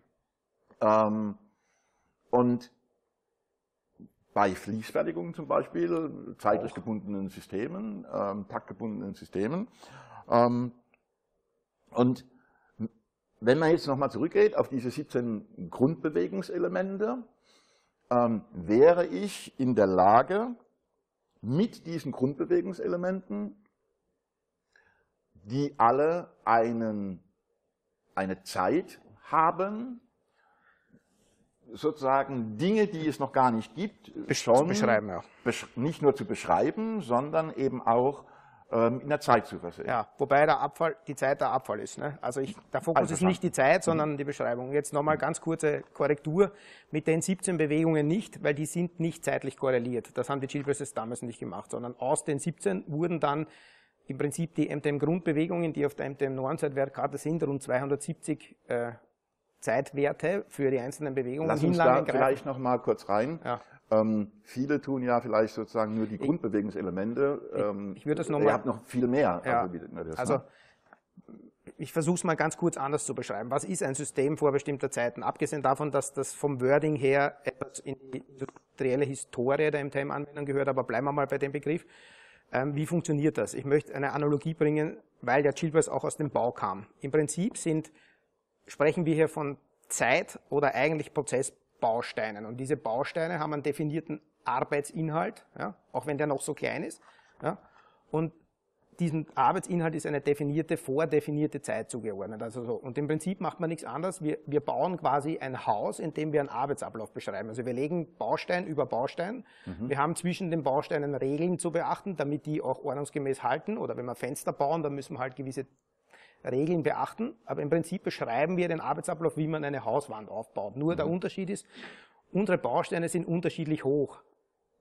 Ähm, und bei Fließfertigungen zum Beispiel, zeitlich gebundenen Systemen, ähm, taktgebundenen Systemen. Ähm, und wenn man jetzt nochmal zurückgeht auf diese 17 Grundbewegungselemente, ähm, wäre ich in der Lage, mit diesen Grundbewegungselementen, die alle einen, eine Zeit haben, sozusagen Dinge, die es noch gar nicht gibt, zu beschreiben, ja. besch nicht nur zu beschreiben, sondern eben auch ähm, in der Zeit zu versetzen. Ja, wobei der Abfall, die Zeit der Abfall ist. Ne? Also ich, der Fokus ist Einverstanden. nicht die Zeit, sondern die Beschreibung. Jetzt nochmal ganz kurze Korrektur. Mit den 17 Bewegungen nicht, weil die sind nicht zeitlich korreliert. Das haben die Chillpresses damals nicht gemacht, sondern aus den 17 wurden dann im Prinzip die MTM-Grundbewegungen, die auf der MTM-Normzeitwertkarte sind, rund 270 äh, Zeitwerte für die einzelnen Bewegungen Lass uns da greifen. vielleicht noch mal kurz rein. Ja. Ähm, viele tun ja vielleicht sozusagen nur die Grundbewegungselemente. Ähm, ich würde das nochmal. Ihr habt noch viel mehr. Ja, das, also, ne? ich versuche es mal ganz kurz anders zu beschreiben. Was ist ein System vor bestimmter Zeiten? Abgesehen davon, dass das vom Wording her etwas in die industrielle Historie der MTM-Anwendung gehört, aber bleiben wir mal bei dem Begriff. Ähm, wie funktioniert das? Ich möchte eine Analogie bringen, weil der Chilbers auch aus dem Bau kam. Im Prinzip sind, sprechen wir hier von Zeit oder eigentlich Prozessbausteinen. Und diese Bausteine haben einen definierten Arbeitsinhalt, ja, auch wenn der noch so klein ist. Ja, und diesem Arbeitsinhalt ist eine definierte, vordefinierte Zeit zugeordnet. Also so. Und im Prinzip macht man nichts anderes. Wir, wir bauen quasi ein Haus, in dem wir einen Arbeitsablauf beschreiben. Also wir legen Baustein über Baustein. Mhm. Wir haben zwischen den Bausteinen Regeln zu beachten, damit die auch ordnungsgemäß halten. Oder wenn wir Fenster bauen, dann müssen wir halt gewisse Regeln beachten. Aber im Prinzip beschreiben wir den Arbeitsablauf, wie man eine Hauswand aufbaut. Nur mhm. der Unterschied ist, unsere Bausteine sind unterschiedlich hoch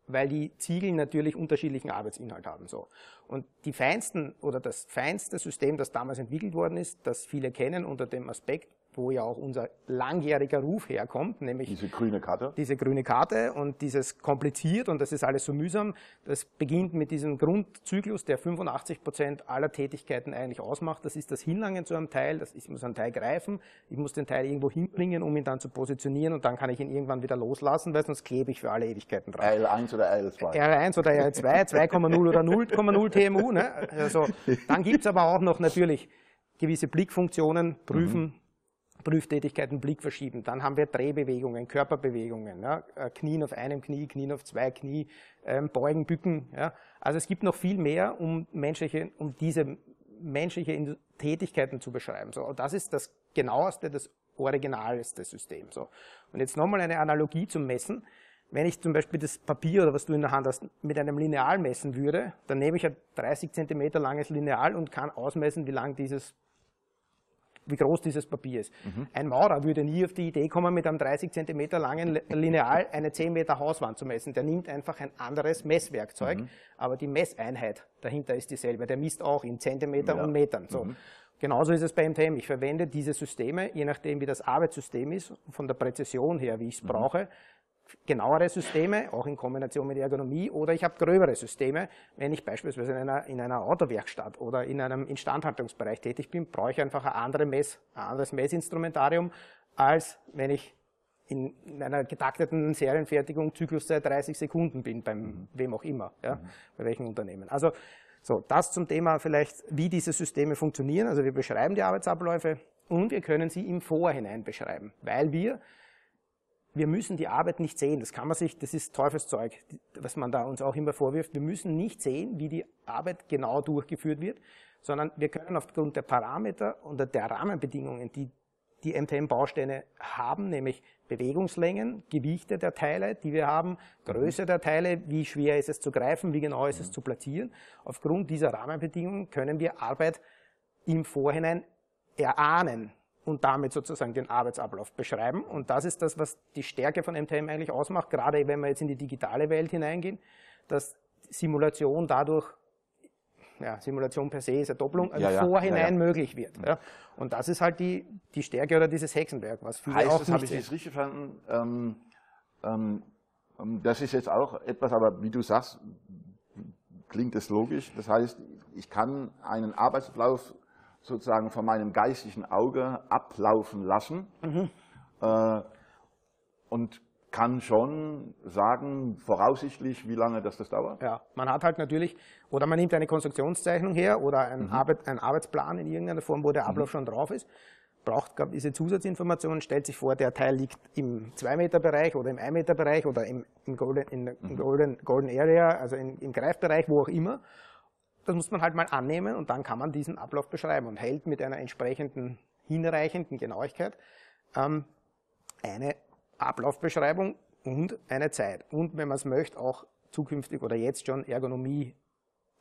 weil die Ziegel natürlich unterschiedlichen Arbeitsinhalt haben. So. Und die feinsten oder das feinste System, das damals entwickelt worden ist, das viele kennen unter dem Aspekt wo ja auch unser langjähriger Ruf herkommt, nämlich diese grüne Karte. Diese grüne Karte und dieses kompliziert und das ist alles so mühsam. Das beginnt mit diesem Grundzyklus, der 85 Prozent aller Tätigkeiten eigentlich ausmacht. Das ist das Hinlangen zu einem Teil. Das ist, ich muss einen Teil greifen. Ich muss den Teil irgendwo hinbringen, um ihn dann zu positionieren und dann kann ich ihn irgendwann wieder loslassen, weil sonst klebe ich für alle Ewigkeiten drauf. L1 oder L2. R1 oder R2, 2,0 oder 0,0 TMU. Ne? Also, dann gibt's aber auch noch natürlich gewisse Blickfunktionen, prüfen, mhm Prüftätigkeiten, Blick verschieben. Dann haben wir Drehbewegungen, Körperbewegungen, ja, äh, Knien auf einem Knie, Knien auf zwei Knie, ähm, Beugen, Bücken. Ja. Also es gibt noch viel mehr, um menschliche, um diese menschliche Tätigkeiten zu beschreiben. So, das ist das genaueste, das originalste System. So. Und jetzt nochmal eine Analogie zum Messen. Wenn ich zum Beispiel das Papier oder was du in der Hand hast mit einem Lineal messen würde, dann nehme ich ein 30 Zentimeter langes Lineal und kann ausmessen, wie lang dieses wie groß dieses Papier ist. Mhm. Ein Maurer würde nie auf die Idee kommen, mit einem 30 Zentimeter langen Lineal eine 10 Meter Hauswand zu messen. Der nimmt einfach ein anderes Messwerkzeug, mhm. aber die Messeinheit dahinter ist dieselbe. Der misst auch in Zentimeter ja. und Metern. So. Mhm. Genauso ist es bei MTM. Ich verwende diese Systeme, je nachdem wie das Arbeitssystem ist, von der Präzision her, wie ich es mhm. brauche, genauere Systeme, auch in Kombination mit Ergonomie, oder ich habe gröbere Systeme. Wenn ich beispielsweise in einer, in einer Autowerkstatt oder in einem Instandhaltungsbereich tätig bin, brauche ich einfach ein, andere Mess, ein anderes Messinstrumentarium, als wenn ich in, in einer getakteten Serienfertigung Zykluszeit 30 Sekunden bin, beim mhm. wem auch immer, ja, mhm. bei welchem Unternehmen. Also so, das zum Thema vielleicht, wie diese Systeme funktionieren. Also wir beschreiben die Arbeitsabläufe und wir können sie im Vorhinein beschreiben, weil wir wir müssen die Arbeit nicht sehen. Das kann man sich, das ist Teufelszeug, was man da uns auch immer vorwirft. Wir müssen nicht sehen, wie die Arbeit genau durchgeführt wird, sondern wir können aufgrund der Parameter und der Rahmenbedingungen, die die MTM-Bausteine haben, nämlich Bewegungslängen, Gewichte der Teile, die wir haben, Größe der Teile, wie schwer ist es zu greifen, wie genau ist es zu platzieren. Aufgrund dieser Rahmenbedingungen können wir Arbeit im Vorhinein erahnen und damit sozusagen den Arbeitsablauf beschreiben. Und das ist das, was die Stärke von MTM eigentlich ausmacht, gerade wenn wir jetzt in die digitale Welt hineingehen, dass Simulation dadurch, ja, Simulation per se ist eine Doppelung, also ja, ja, vorhinein ja, möglich wird. Ja. Und das ist halt die, die Stärke oder dieses Hexenwerk, was viele heißt, auch das habe ich jetzt richtig verstanden. Ähm, ähm, ähm, das ist jetzt auch etwas, aber wie du sagst, klingt es logisch. Das heißt, ich kann einen Arbeitsablauf sozusagen von meinem geistigen Auge ablaufen lassen mhm. äh, und kann schon sagen, voraussichtlich, wie lange das, das dauert? Ja, man hat halt natürlich, oder man nimmt eine Konstruktionszeichnung her oder einen, mhm. Arbeit, einen Arbeitsplan in irgendeiner Form, wo der Ablauf mhm. schon drauf ist, braucht glaube diese Zusatzinformationen, stellt sich vor, der Teil liegt im 2-Meter-Bereich oder im 1-Meter-Bereich oder im, im, Golden, in, im mhm. Golden, Golden Area, also in, im Greifbereich, wo auch immer das muss man halt mal annehmen und dann kann man diesen Ablauf beschreiben und hält mit einer entsprechenden hinreichenden Genauigkeit ähm, eine Ablaufbeschreibung und eine Zeit. Und wenn man es möchte, auch zukünftig oder jetzt schon Ergonomie,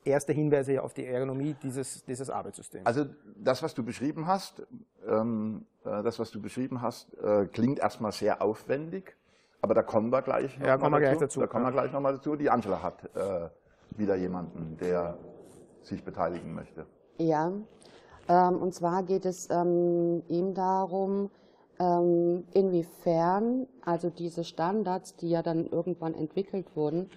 erste Hinweise auf die Ergonomie dieses, dieses Arbeitssystems. Also das, was du beschrieben hast, ähm, äh, das, was du beschrieben hast, äh, klingt erstmal sehr aufwendig, aber da kommen wir gleich ja, kommen wir dazu. gleich dazu. Da kommen wir gleich nochmal dazu. Die Angela hat äh, wieder jemanden, der sich beteiligen möchte. Ja, ähm, und zwar geht es ähm, ihm darum, ähm, inwiefern, also diese Standards, die ja dann irgendwann entwickelt wurden,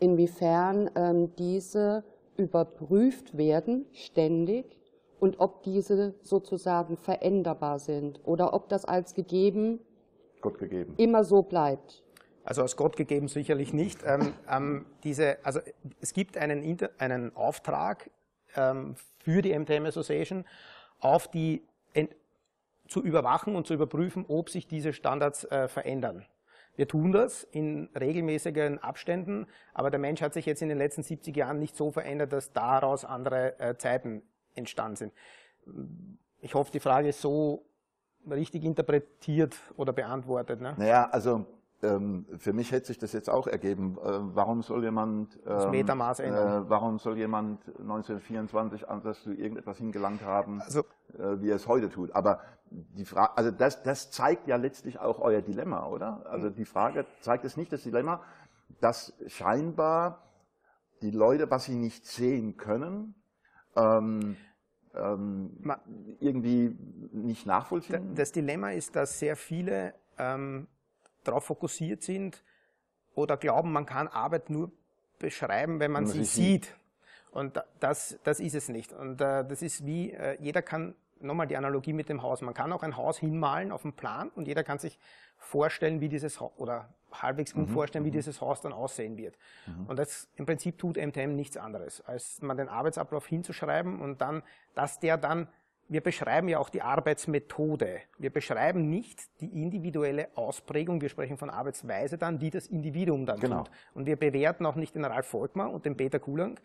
inwiefern diese überprüft werden ständig und ob diese sozusagen veränderbar sind oder ob das als gegeben, Gott gegeben. immer so bleibt. Also als Gott gegeben sicherlich nicht. Ähm, ähm, diese, also es gibt einen, Inter einen Auftrag ähm, für die MTM Association, auf die zu überwachen und zu überprüfen, ob sich diese Standards äh, verändern. Wir tun das in regelmäßigen Abständen, aber der Mensch hat sich jetzt in den letzten 70 Jahren nicht so verändert, dass daraus andere äh, Zeiten entstanden sind. Ich hoffe, die Frage ist so richtig interpretiert oder beantwortet. Ne? Naja, also ähm, für mich hätte sich das jetzt auch ergeben. Äh, warum soll jemand, ähm, Metermaß ändern. Äh, warum soll jemand 1924 anders zu irgendetwas hingelangt haben, also, äh, wie er es heute tut? Aber die Frage, also das, das zeigt ja letztlich auch euer Dilemma, oder? Also die Frage zeigt es nicht das Dilemma, dass scheinbar die Leute, was sie nicht sehen können, ähm, ähm, irgendwie nicht nachvollziehen? Das Dilemma ist, dass sehr viele ähm, darauf fokussiert sind oder glauben, man kann Arbeit nur beschreiben, wenn man, man sie, sie sieht. Und das, das ist es nicht. Und äh, das ist wie, äh, jeder kann, nochmal die Analogie mit dem Haus, man kann auch ein Haus hinmalen auf dem Plan und jeder kann sich vorstellen, wie dieses Haus, oder halbwegs gut mhm. vorstellen, wie mhm. dieses Haus dann aussehen wird. Mhm. Und das im Prinzip tut MTM nichts anderes, als man den Arbeitsablauf hinzuschreiben und dann, dass der dann wir beschreiben ja auch die Arbeitsmethode. Wir beschreiben nicht die individuelle Ausprägung, wir sprechen von Arbeitsweise dann, die das Individuum dann genau. tut. Und wir bewerten auch nicht den Ralf Volkmar und den Peter Kulang,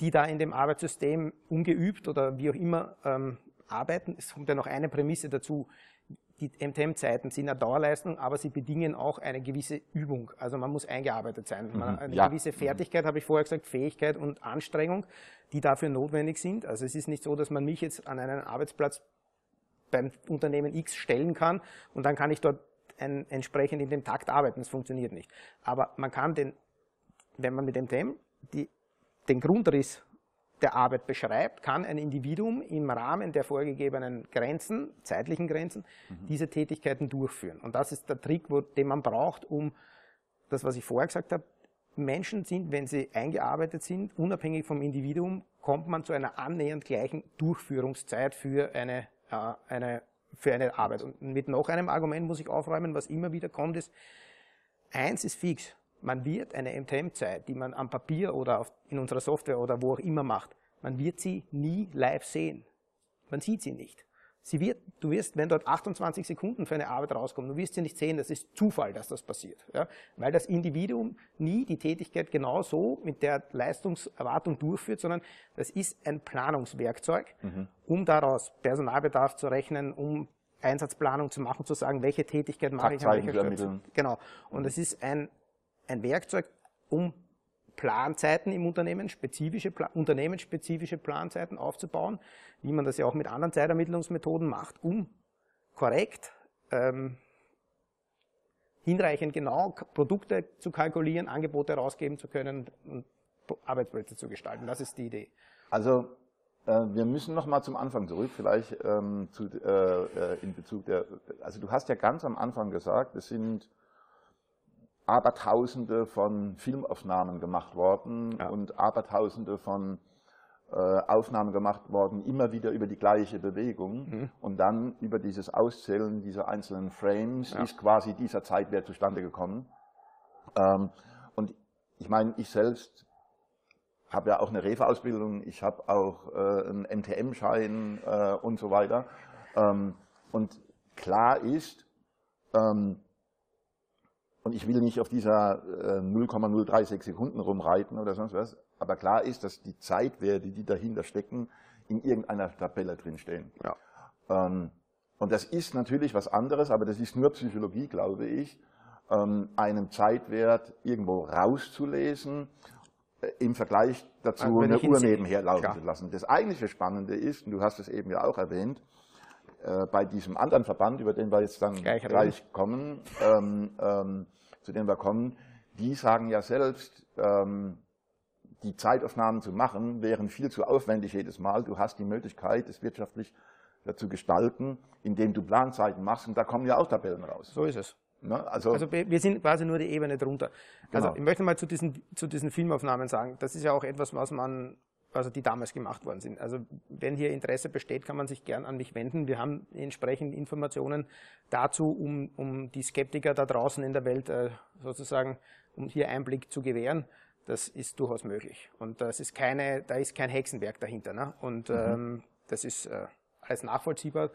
die da in dem Arbeitssystem ungeübt oder wie auch immer ähm, arbeiten. Es kommt ja noch eine Prämisse dazu die MTM-Zeiten sind eine Dauerleistung, aber sie bedingen auch eine gewisse Übung. Also man muss eingearbeitet sein. Mhm. eine ja. gewisse Fertigkeit, habe ich vorher gesagt, Fähigkeit und Anstrengung, die dafür notwendig sind. Also es ist nicht so, dass man mich jetzt an einen Arbeitsplatz beim Unternehmen X stellen kann und dann kann ich dort ein, entsprechend in dem Takt arbeiten. Das funktioniert nicht. Aber man kann den, wenn man mit MTM die, den Grundriss der Arbeit beschreibt, kann ein Individuum im Rahmen der vorgegebenen Grenzen, zeitlichen Grenzen, mhm. diese Tätigkeiten durchführen. Und das ist der Trick, wo, den man braucht, um das, was ich vorher gesagt habe, Menschen sind, wenn sie eingearbeitet sind, unabhängig vom Individuum, kommt man zu einer annähernd gleichen Durchführungszeit für eine, äh, eine, für eine Arbeit. Und mit noch einem Argument muss ich aufräumen, was immer wieder kommt, ist, eins ist fix, man wird eine MTM-Zeit, die man am Papier oder in unserer Software oder wo auch immer macht, man wird sie nie live sehen. Man sieht sie nicht. Sie wird, du wirst, wenn dort 28 Sekunden für eine Arbeit rauskommen, du wirst sie nicht sehen, das ist Zufall, dass das passiert. Ja? Weil das Individuum nie die Tätigkeit genau so mit der Leistungserwartung durchführt, sondern das ist ein Planungswerkzeug, mhm. um daraus Personalbedarf zu rechnen, um Einsatzplanung zu machen, zu sagen, welche Tätigkeit mache ich an welcher Stelle. Genau. Und es ist ein ein Werkzeug, um Planzeiten im Unternehmen, spezifische, unternehmensspezifische Planzeiten aufzubauen, wie man das ja auch mit anderen Zeitermittlungsmethoden macht, um korrekt, ähm, hinreichend genau Produkte zu kalkulieren, Angebote herausgeben zu können und Arbeitsplätze zu gestalten. Das ist die Idee. Also äh, wir müssen noch mal zum Anfang zurück, vielleicht ähm, zu, äh, äh in Bezug der. Also du hast ja ganz am Anfang gesagt, es sind Abertausende von Filmaufnahmen gemacht worden ja. und Abertausende von äh, Aufnahmen gemacht worden, immer wieder über die gleiche Bewegung mhm. und dann über dieses Auszählen dieser einzelnen Frames ja. ist quasi dieser Zeitwert zustande gekommen. Ähm, und ich meine, ich selbst habe ja auch eine Refa-Ausbildung, ich habe auch äh, einen MTM-Schein äh, und so weiter. Ähm, und klar ist, ähm, und ich will nicht auf dieser äh, 0,036 Sekunden rumreiten oder sonst was. Aber klar ist, dass die Zeitwerte, die dahinter stecken, in irgendeiner Tabelle drinstehen. Ja. Ähm, und das ist natürlich was anderes, aber das ist nur Psychologie, glaube ich, ähm, einen Zeitwert irgendwo rauszulesen, äh, im Vergleich dazu eine Uhr nebenher laufen klar. zu lassen. Das eigentliche Spannende ist, und du hast es eben ja auch erwähnt, äh, bei diesem anderen Verband, über den wir jetzt dann gleich, gleich kommen, ähm, ähm, zu dem wir kommen, die sagen ja selbst, ähm, die Zeitaufnahmen zu machen, wären viel zu aufwendig jedes Mal. Du hast die Möglichkeit, es wirtschaftlich zu gestalten, indem du Planzeiten machst und da kommen ja auch Tabellen raus. So ist es. Ne? Also, Also wir sind quasi nur die Ebene drunter. Also Genau. ich möchte mal zu diesen, zu diesen Filmaufnahmen sagen, das ist ja auch etwas, was man, also die damals gemacht worden sind. Also wenn hier Interesse besteht, kann man sich gern an mich wenden. Wir haben entsprechend Informationen dazu, um, um die Skeptiker da draußen in der Welt äh, sozusagen, um hier Einblick zu gewähren. Das ist durchaus möglich. Und das ist keine, da ist kein Hexenwerk dahinter. Ne? Und ähm, das ist äh, alles nachvollziehbar.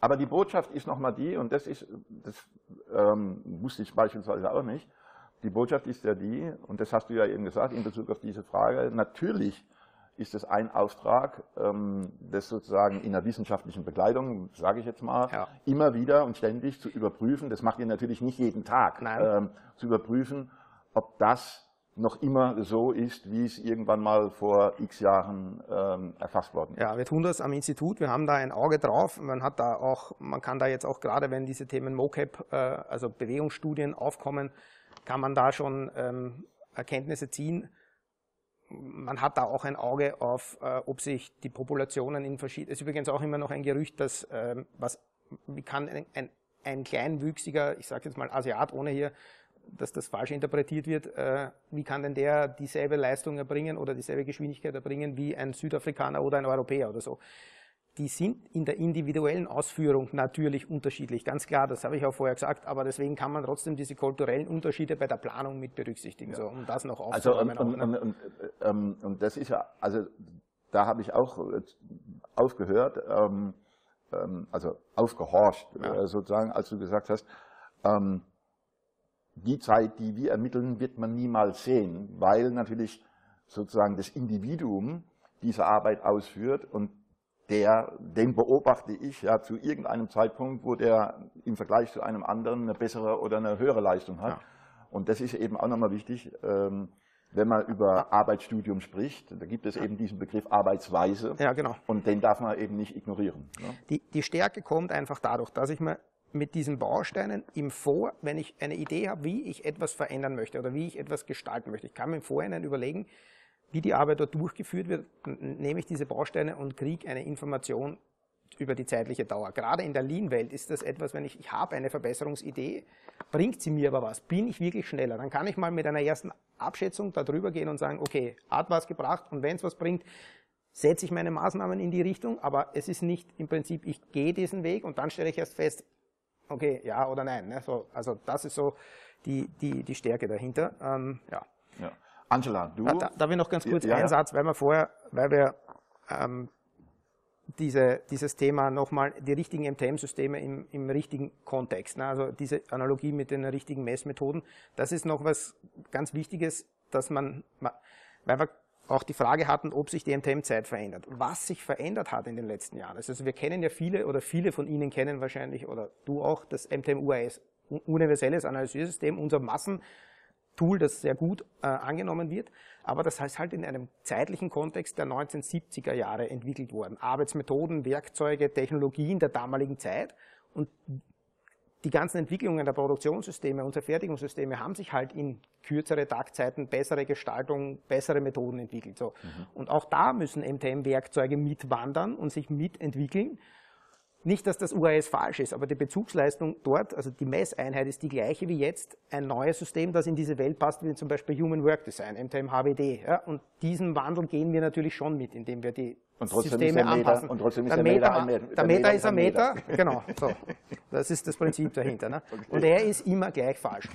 aber die Botschaft ist nochmal die, und das ist, das ähm, wusste ich beispielsweise auch nicht, die Botschaft ist ja die, und das hast du ja eben gesagt in Bezug auf diese Frage, natürlich ist es ein Auftrag, ähm, das sozusagen in der wissenschaftlichen Begleitung, sage ich jetzt mal, Ja. immer wieder und ständig zu überprüfen, das macht ihr natürlich nicht jeden Tag. Ähm, zu überprüfen, ob das noch immer so ist, wie es irgendwann mal vor x Jahren ähm, erfasst worden ist. Ja, wir tun das am Institut. Wir haben da ein Auge drauf. Man hat da auch, man kann da jetzt auch gerade, wenn diese Themen MoCap, äh, also Bewegungsstudien aufkommen, kann man da schon ähm, Erkenntnisse ziehen. Man hat da auch ein Auge auf, äh, ob sich die Populationen in verschiedenen. Ist übrigens auch immer noch ein Gerücht, dass ähm, was, wie kann ein, ein, ein kleinwüchsiger, ich sage jetzt mal Asiat, ohne hier dass das falsch interpretiert wird, äh, wie kann denn der dieselbe Leistung erbringen oder dieselbe Geschwindigkeit erbringen wie ein Südafrikaner oder ein Europäer oder so. Die sind in der individuellen Ausführung natürlich unterschiedlich, ganz klar, das habe ich auch vorher gesagt, aber deswegen kann man trotzdem diese kulturellen Unterschiede bei der Planung mit berücksichtigen, so, um das noch Also und, aufzuräumen. und, ne? und, und, äh, ähm, und das ist ja, also da habe ich auch äh, aufgehört, ähm, ähm, also aufgehorcht Ja. äh, sozusagen, als du gesagt hast, ähm, die Zeit, die wir ermitteln, wird man niemals sehen, weil natürlich sozusagen das Individuum diese Arbeit ausführt und der, den beobachte ich ja zu irgendeinem Zeitpunkt, wo der im Vergleich zu einem anderen eine bessere oder eine höhere Leistung hat. Ja. Und das ist eben auch nochmal wichtig, ähm, wenn man über Arbeitsstudium spricht, da gibt es eben diesen Begriff Arbeitsweise ja, genau. und den darf man eben nicht ignorieren. Ne? Die, die Stärke kommt einfach dadurch, dass ich mir mit diesen Bausteinen im Vor, wenn ich eine Idee habe, wie ich etwas verändern möchte oder wie ich etwas gestalten möchte, ich kann mir im Vorhinein überlegen, wie die Arbeit dort durchgeführt wird, nehme ich diese Bausteine und kriege eine Information über die zeitliche Dauer. Gerade in der Lean-Welt ist das etwas, wenn ich, ich habe eine Verbesserungsidee, bringt sie mir aber was, bin ich wirklich schneller, dann kann ich mal mit einer ersten Abschätzung darüber gehen und sagen, okay, hat was gebracht und wenn es was bringt, setze ich meine Maßnahmen in die Richtung, aber es ist nicht im Prinzip, ich gehe diesen Weg und dann stelle ich erst fest, okay, ja oder nein. Ne? So, also das ist so die, die, die Stärke dahinter. Ähm, ja. Ja. Angela, du? Da, darf ich noch ganz kurz Ja, ja. einen Satz, weil wir vorher, weil wir ähm, diese, dieses Thema nochmal, die richtigen MTM-Systeme im, im richtigen Kontext, ne? also diese Analogie mit den richtigen Messmethoden, das ist noch was ganz Wichtiges, dass man, ma- weil wir auch die Frage hatten, ob sich die MTM-Zeit verändert. Was sich verändert hat in den letzten Jahren. Also wir kennen ja viele oder viele von Ihnen kennen wahrscheinlich oder du auch das MTM-UAS, universelles Analysesystem, unser Massen, Tool, das sehr gut äh, angenommen wird, aber das heißt halt in einem zeitlichen Kontext der 1970er Jahre entwickelt worden. Arbeitsmethoden, Werkzeuge, Technologien der damaligen Zeit und die ganzen Entwicklungen der Produktionssysteme, unserer Fertigungssysteme haben sich halt in kürzere Taktzeiten, bessere Gestaltung, bessere Methoden entwickelt. So. Und auch da müssen MTM-Werkzeuge mitwandern und sich mitentwickeln. Nicht, dass das UAS falsch ist, aber die Bezugsleistung dort, also die Messeinheit ist die gleiche wie jetzt ein neues System, das in diese Welt passt, wie zum Beispiel Human Work Design, MTM HWD. Ja, und diesen Wandel gehen wir natürlich schon mit, indem wir die Und Systeme der Meter- anpassen. und trotzdem ist der Meter ein Meter- Der Meter ist ein Meter, genau. So. Das ist das Prinzip dahinter. Ne? Und er ist immer gleich falsch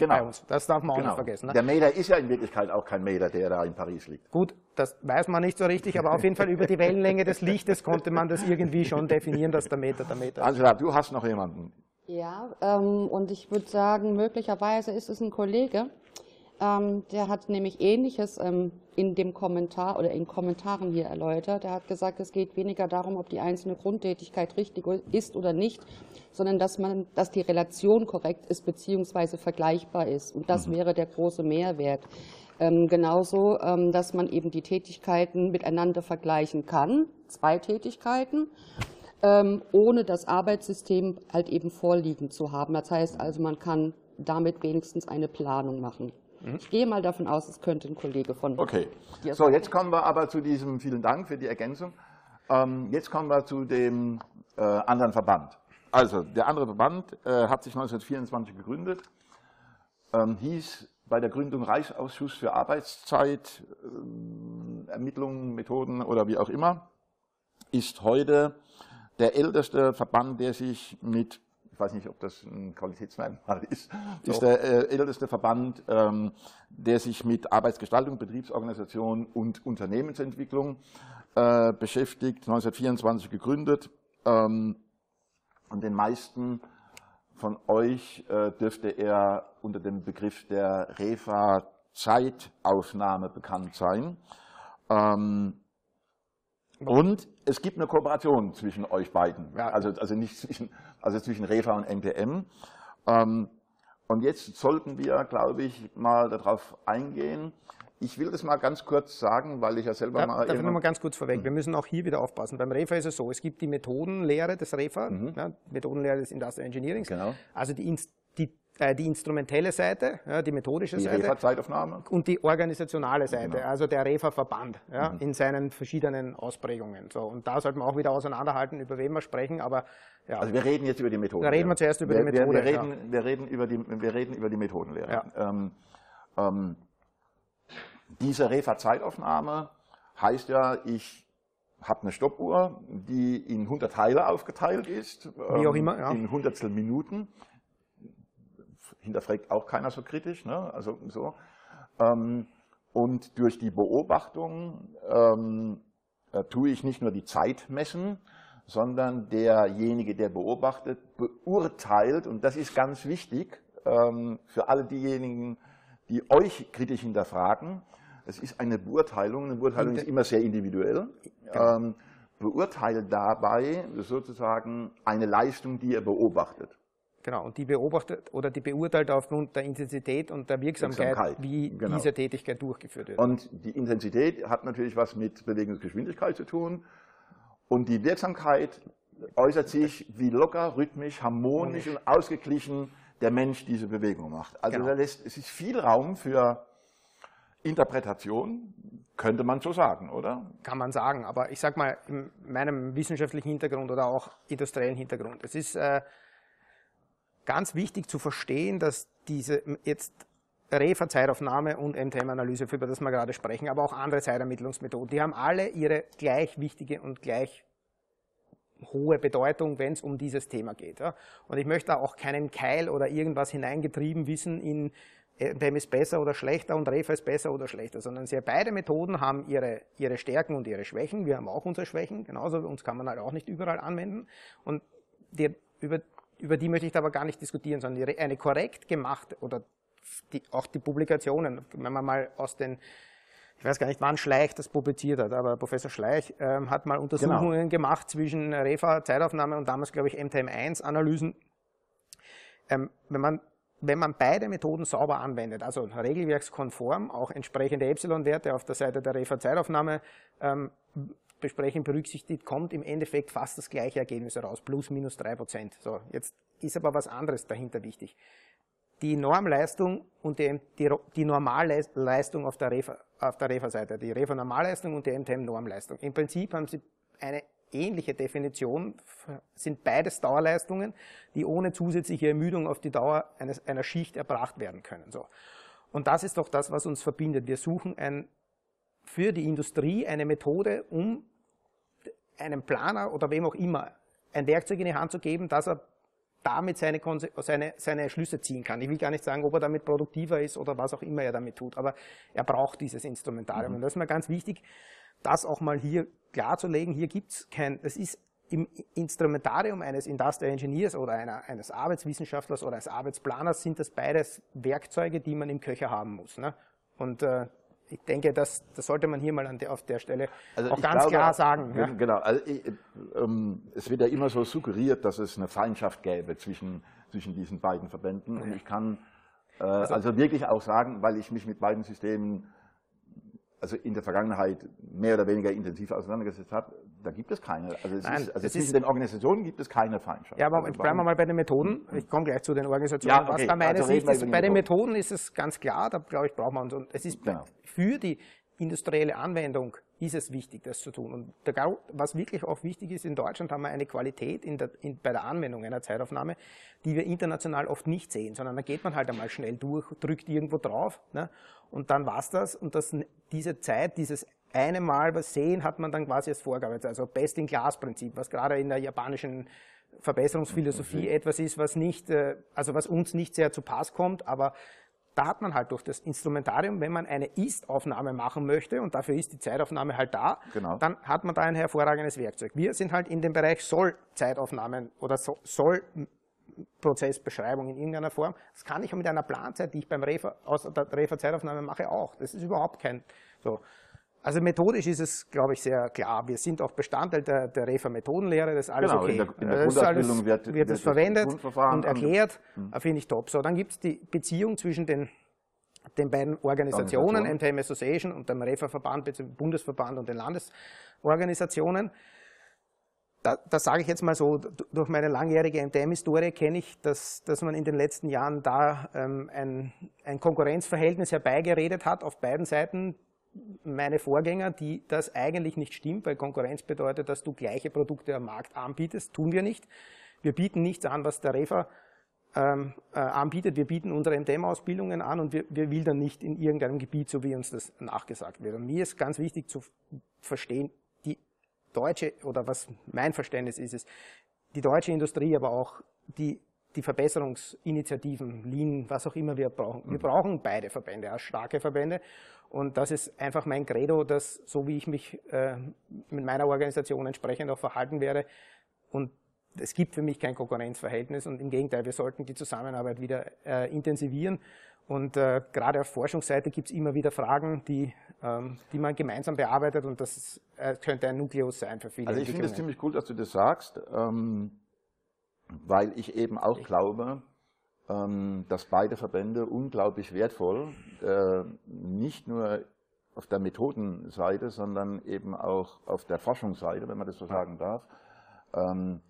genau. bei uns. Das darf man auch genau. nicht vergessen. Ne? Der Meter ist ja in Wirklichkeit auch kein Meter, der da in Paris liegt. Gut, das weiß man nicht so richtig, aber auf jeden Fall über die Wellenlänge des Lichtes konnte man das irgendwie schon definieren, dass der Meter der Meter ist. Angela, du hast noch jemanden. Ja, ähm, und ich würde sagen, möglicherweise ist es ein Kollege, ähm, der hat nämlich Ähnliches ähm, in dem Kommentar oder in Kommentaren hier erläutert. Er hat gesagt, es geht weniger darum, ob die einzelne Grundtätigkeit richtig ist oder nicht, sondern dass man, dass die Relation korrekt ist beziehungsweise vergleichbar ist. Und das wäre der große Mehrwert. Ähm, genauso, ähm, dass man eben die Tätigkeiten miteinander vergleichen kann, zwei Tätigkeiten, ähm, ohne das Arbeitssystem halt eben vorliegen zu haben. Das heißt also, man kann damit wenigstens eine Planung machen. Ich gehe mal davon aus, es könnte ein Kollege von Okay. So, jetzt kommen wir aber zu diesem, vielen Dank für die Ergänzung. Ähm, jetzt kommen wir zu dem äh, anderen Verband. Also, der andere Verband äh, hat sich 1924 gegründet, ähm, hieß bei der Gründung Reichsausschuss für Arbeitszeit, äh, Ermittlungen, Methoden oder wie auch immer, ist heute der älteste Verband, der sich mit, weiß nicht, ob das ein Qualitätsmerkmal ist, so. ist der äh, älteste Verband, ähm, der sich mit Arbeitsgestaltung, Betriebsorganisation und Unternehmensentwicklung äh, beschäftigt, 1924 gegründet. Ähm, und den meisten von euch äh, dürfte er unter dem Begriff der Refa-Zeitaufnahme bekannt sein. Ähm, und es gibt eine Kooperation zwischen euch beiden, ja. also, also nicht zwischen, also zwischen Refa und NPM. Ähm, und jetzt sollten wir, glaube ich, mal darauf eingehen, ich will das mal ganz kurz sagen, weil ich ja selber da, mal. Darf ich noch mal ganz kurz vorweg? Wir müssen auch hier wieder aufpassen. Beim REFA ist es so, es gibt die Methodenlehre des REFA, mhm. ja, Methodenlehre des Industrial Engineering. Genau. Also die, die, äh, die instrumentelle Seite, ja, die methodische die Seite. REFA-Zeitaufnahme. Und die organisationale Seite, genau. also der REFA-Verband ja, mhm. in seinen verschiedenen Ausprägungen. So, und da sollten wir auch wieder auseinanderhalten, über wen wir sprechen. Aber, ja. Also wir reden jetzt über die Methode. Da reden wir zuerst über wir, die Methode. Wir, wir, reden, wir, reden über die, wir reden über die Methodenlehre. Ähm, ähm, diese Refa-Zeitaufnahme heißt ja, ich habe eine Stoppuhr, die in 100 Teile aufgeteilt ist. Wie auch ähm, immer, ja. In Hundertstel Minuten. Hinterfragt auch keiner so kritisch. Ne? Also so. Ähm, und durch die Beobachtung ähm, äh, tue ich nicht nur die Zeit messen, sondern derjenige, der beobachtet, beurteilt, und das ist ganz wichtig ähm, für alle diejenigen, die euch kritisch hinterfragen, es ist eine Beurteilung, eine Beurteilung ist immer sehr individuell, genau. ähm, beurteilt dabei sozusagen eine Leistung, die er beobachtet. Genau, und die beobachtet oder die beurteilt aufgrund der Intensität und der Wirksamkeit, Wirksamkeit wie genau. diese Tätigkeit durchgeführt wird. Und die Intensität hat natürlich was mit Bewegungsgeschwindigkeit zu tun. Und die Wirksamkeit äußert sich, wie locker, rhythmisch, harmonisch und ausgeglichen der Mensch diese Bewegung macht. Also genau. lässt, es ist viel Raum für Interpretation, könnte man so sagen, oder? Kann man sagen, aber ich sage mal, in meinem wissenschaftlichen Hintergrund oder auch industriellen Hintergrund, es ist äh, ganz wichtig zu verstehen, dass diese jetzt Refa-Zeitaufnahme und MTM-Analyse, über das wir gerade sprechen, aber auch andere Zeitermittlungsmethoden, die haben alle ihre gleich wichtige und gleich hohe Bedeutung, wenn es um dieses Thema geht. Ja. Und ich möchte auch keinen Keil oder irgendwas hineingetrieben wissen in MPM ist besser oder schlechter und Refa ist besser oder schlechter, sondern sie beide Methoden haben ihre, ihre Stärken und ihre Schwächen. Wir haben auch unsere Schwächen, genauso uns kann man halt auch nicht überall anwenden. Und die, über, über die möchte ich aber gar nicht diskutieren, sondern eine korrekt gemachte oder die, auch die Publikationen, wenn man mal aus den ich weiß gar nicht, wann Schleich das publiziert hat, aber Professor Schleich ähm, hat mal Untersuchungen genau. gemacht zwischen Refa, Zeitaufnahme und damals, glaube ich, MTM1-Analysen. Ähm, wenn man wenn man beide Methoden sauber anwendet, also regelwerkskonform, auch entsprechende Epsilon-Werte auf der Seite der Refa-Zeitaufnahme ähm, besprechen, berücksichtigt, kommt im Endeffekt fast das gleiche Ergebnis heraus, plus minus drei Prozent. So, jetzt ist aber was anderes dahinter wichtig. Die Normleistung und die, die, die Normalleistung auf der Refa-Seite, Refa die Refa-Normalleistung und die MTM-Normleistung. Im Prinzip haben sie eine ähnliche Definition, sind beides Dauerleistungen, die ohne zusätzliche Ermüdung auf die Dauer eines, einer Schicht erbracht werden können. So. Und das ist doch das, was uns verbindet. Wir suchen ein, für die Industrie eine Methode, um einem Planer oder wem auch immer ein Werkzeug in die Hand zu geben, dass er damit seine, seine, seine Schlüsse ziehen kann. Ich will gar nicht sagen, ob er damit produktiver ist oder was auch immer er damit tut, aber er braucht dieses Instrumentarium. Mhm. Und das ist mir ganz wichtig, das auch mal hier klarzulegen. Hier gibt es kein, das ist im Instrumentarium eines Industrial Engineers oder einer, eines Arbeitswissenschaftlers oder eines Arbeitsplaners sind das beides Werkzeuge, die man im Köcher haben muss. Ne? Und äh, ich denke, das, das sollte man hier mal an der, auf der Stelle also auch ganz glaube, klar sagen. Ja? Genau, also ich, ähm, es wird ja immer so suggeriert, dass es eine Feindschaft gäbe zwischen, zwischen diesen beiden Verbänden. Und ich kann äh, also, also wirklich auch sagen, weil ich mich mit beiden Systemen also in der Vergangenheit mehr oder weniger intensiv auseinandergesetzt habe, da gibt es keine. Also, es Nein, ist, also zwischen ist, den Organisationen gibt es keine Feindschaft. Ja, aber also bleiben wir mal bei den Methoden. Ich komme gleich zu den Organisationen. Ja, okay. Was da meine also Sicht ist, bei den Methoden ist es ganz klar, da glaube ich, braucht man uns. Und es ist genau. für die industrielle Anwendung ist es wichtig, das zu tun. Und der, was wirklich auch wichtig ist, in Deutschland haben wir eine Qualität in der, in, bei der Anwendung einer Zeitaufnahme, die wir international oft nicht sehen, sondern da geht man halt einmal schnell durch, drückt irgendwo drauf ne, und dann war's das. Und das, diese Zeit, dieses eine Mal was sehen, hat man dann quasi als Vorgabe, also Best-in-Class-Prinzip, was gerade in der japanischen Verbesserungsphilosophie okay. etwas ist, was nicht, äh, also was uns nicht sehr zu Pass kommt, aber da hat man halt durch das Instrumentarium, wenn man eine Ist-Aufnahme machen möchte, und dafür ist die Zeitaufnahme halt da, genau. dann hat man da ein hervorragendes Werkzeug. Wir sind halt in dem Bereich Soll-Zeitaufnahmen oder Soll-Prozessbeschreibung in irgendeiner Form. Das kann ich mit einer Planzeit, die ich beim Refer, aus der Refer-Zeitaufnahme mache, auch. Das ist überhaupt kein, so. Also methodisch ist es, glaube ich, sehr klar. Wir sind auch Bestandteil der, der Refa-Methodenlehre, das ist alles genau, okay. In der, in der Grundausbildung wird, wird, wird es verwendet und erklärt, hm. finde ich top. So, dann gibt es die Beziehung zwischen den, den beiden Organisationen, MTM Association und dem Refa-Verband, Bundesverband und den Landesorganisationen. Da, das sage ich jetzt mal so, durch meine langjährige MTM-Historie kenne ich, dass, dass man in den letzten Jahren da ähm, ein, ein Konkurrenzverhältnis herbeigeredet hat auf beiden Seiten, meine Vorgänger, die das eigentlich nicht stimmt, weil Konkurrenz bedeutet, dass du gleiche Produkte am Markt anbietest. Tun wir nicht. Wir bieten nichts an, was der Refa ähm, äh, anbietet. Wir bieten unsere MDM-Ausbildungen an und wir, wir wildern nicht in irgendeinem Gebiet, so wie uns das nachgesagt wird. Und mir ist ganz wichtig zu verstehen, die deutsche, oder was mein Verständnis ist, ist, die deutsche Industrie, aber auch die die Verbesserungsinitiativen, Lean, was auch immer wir brauchen. Wir mhm. brauchen beide Verbände, starke Verbände. Und das ist einfach mein Credo, dass so wie ich mich äh, mit meiner Organisation entsprechend auch verhalten werde. Und es gibt für mich kein Konkurrenzverhältnis und im Gegenteil, wir sollten die Zusammenarbeit wieder äh, intensivieren. Und äh, gerade auf Forschungsseite gibt es immer wieder Fragen, die, ähm, die man gemeinsam bearbeitet und das äh, könnte ein Nukleus sein für viele. Also ich finde es ziemlich cool, dass du das sagst. Ähm weil ich eben auch glaube, ähm, dass beide Verbände unglaublich wertvoll, äh, nicht nur auf der Methodenseite, sondern eben auch auf der Forschungsseite, wenn man das so sagen darf, ähm,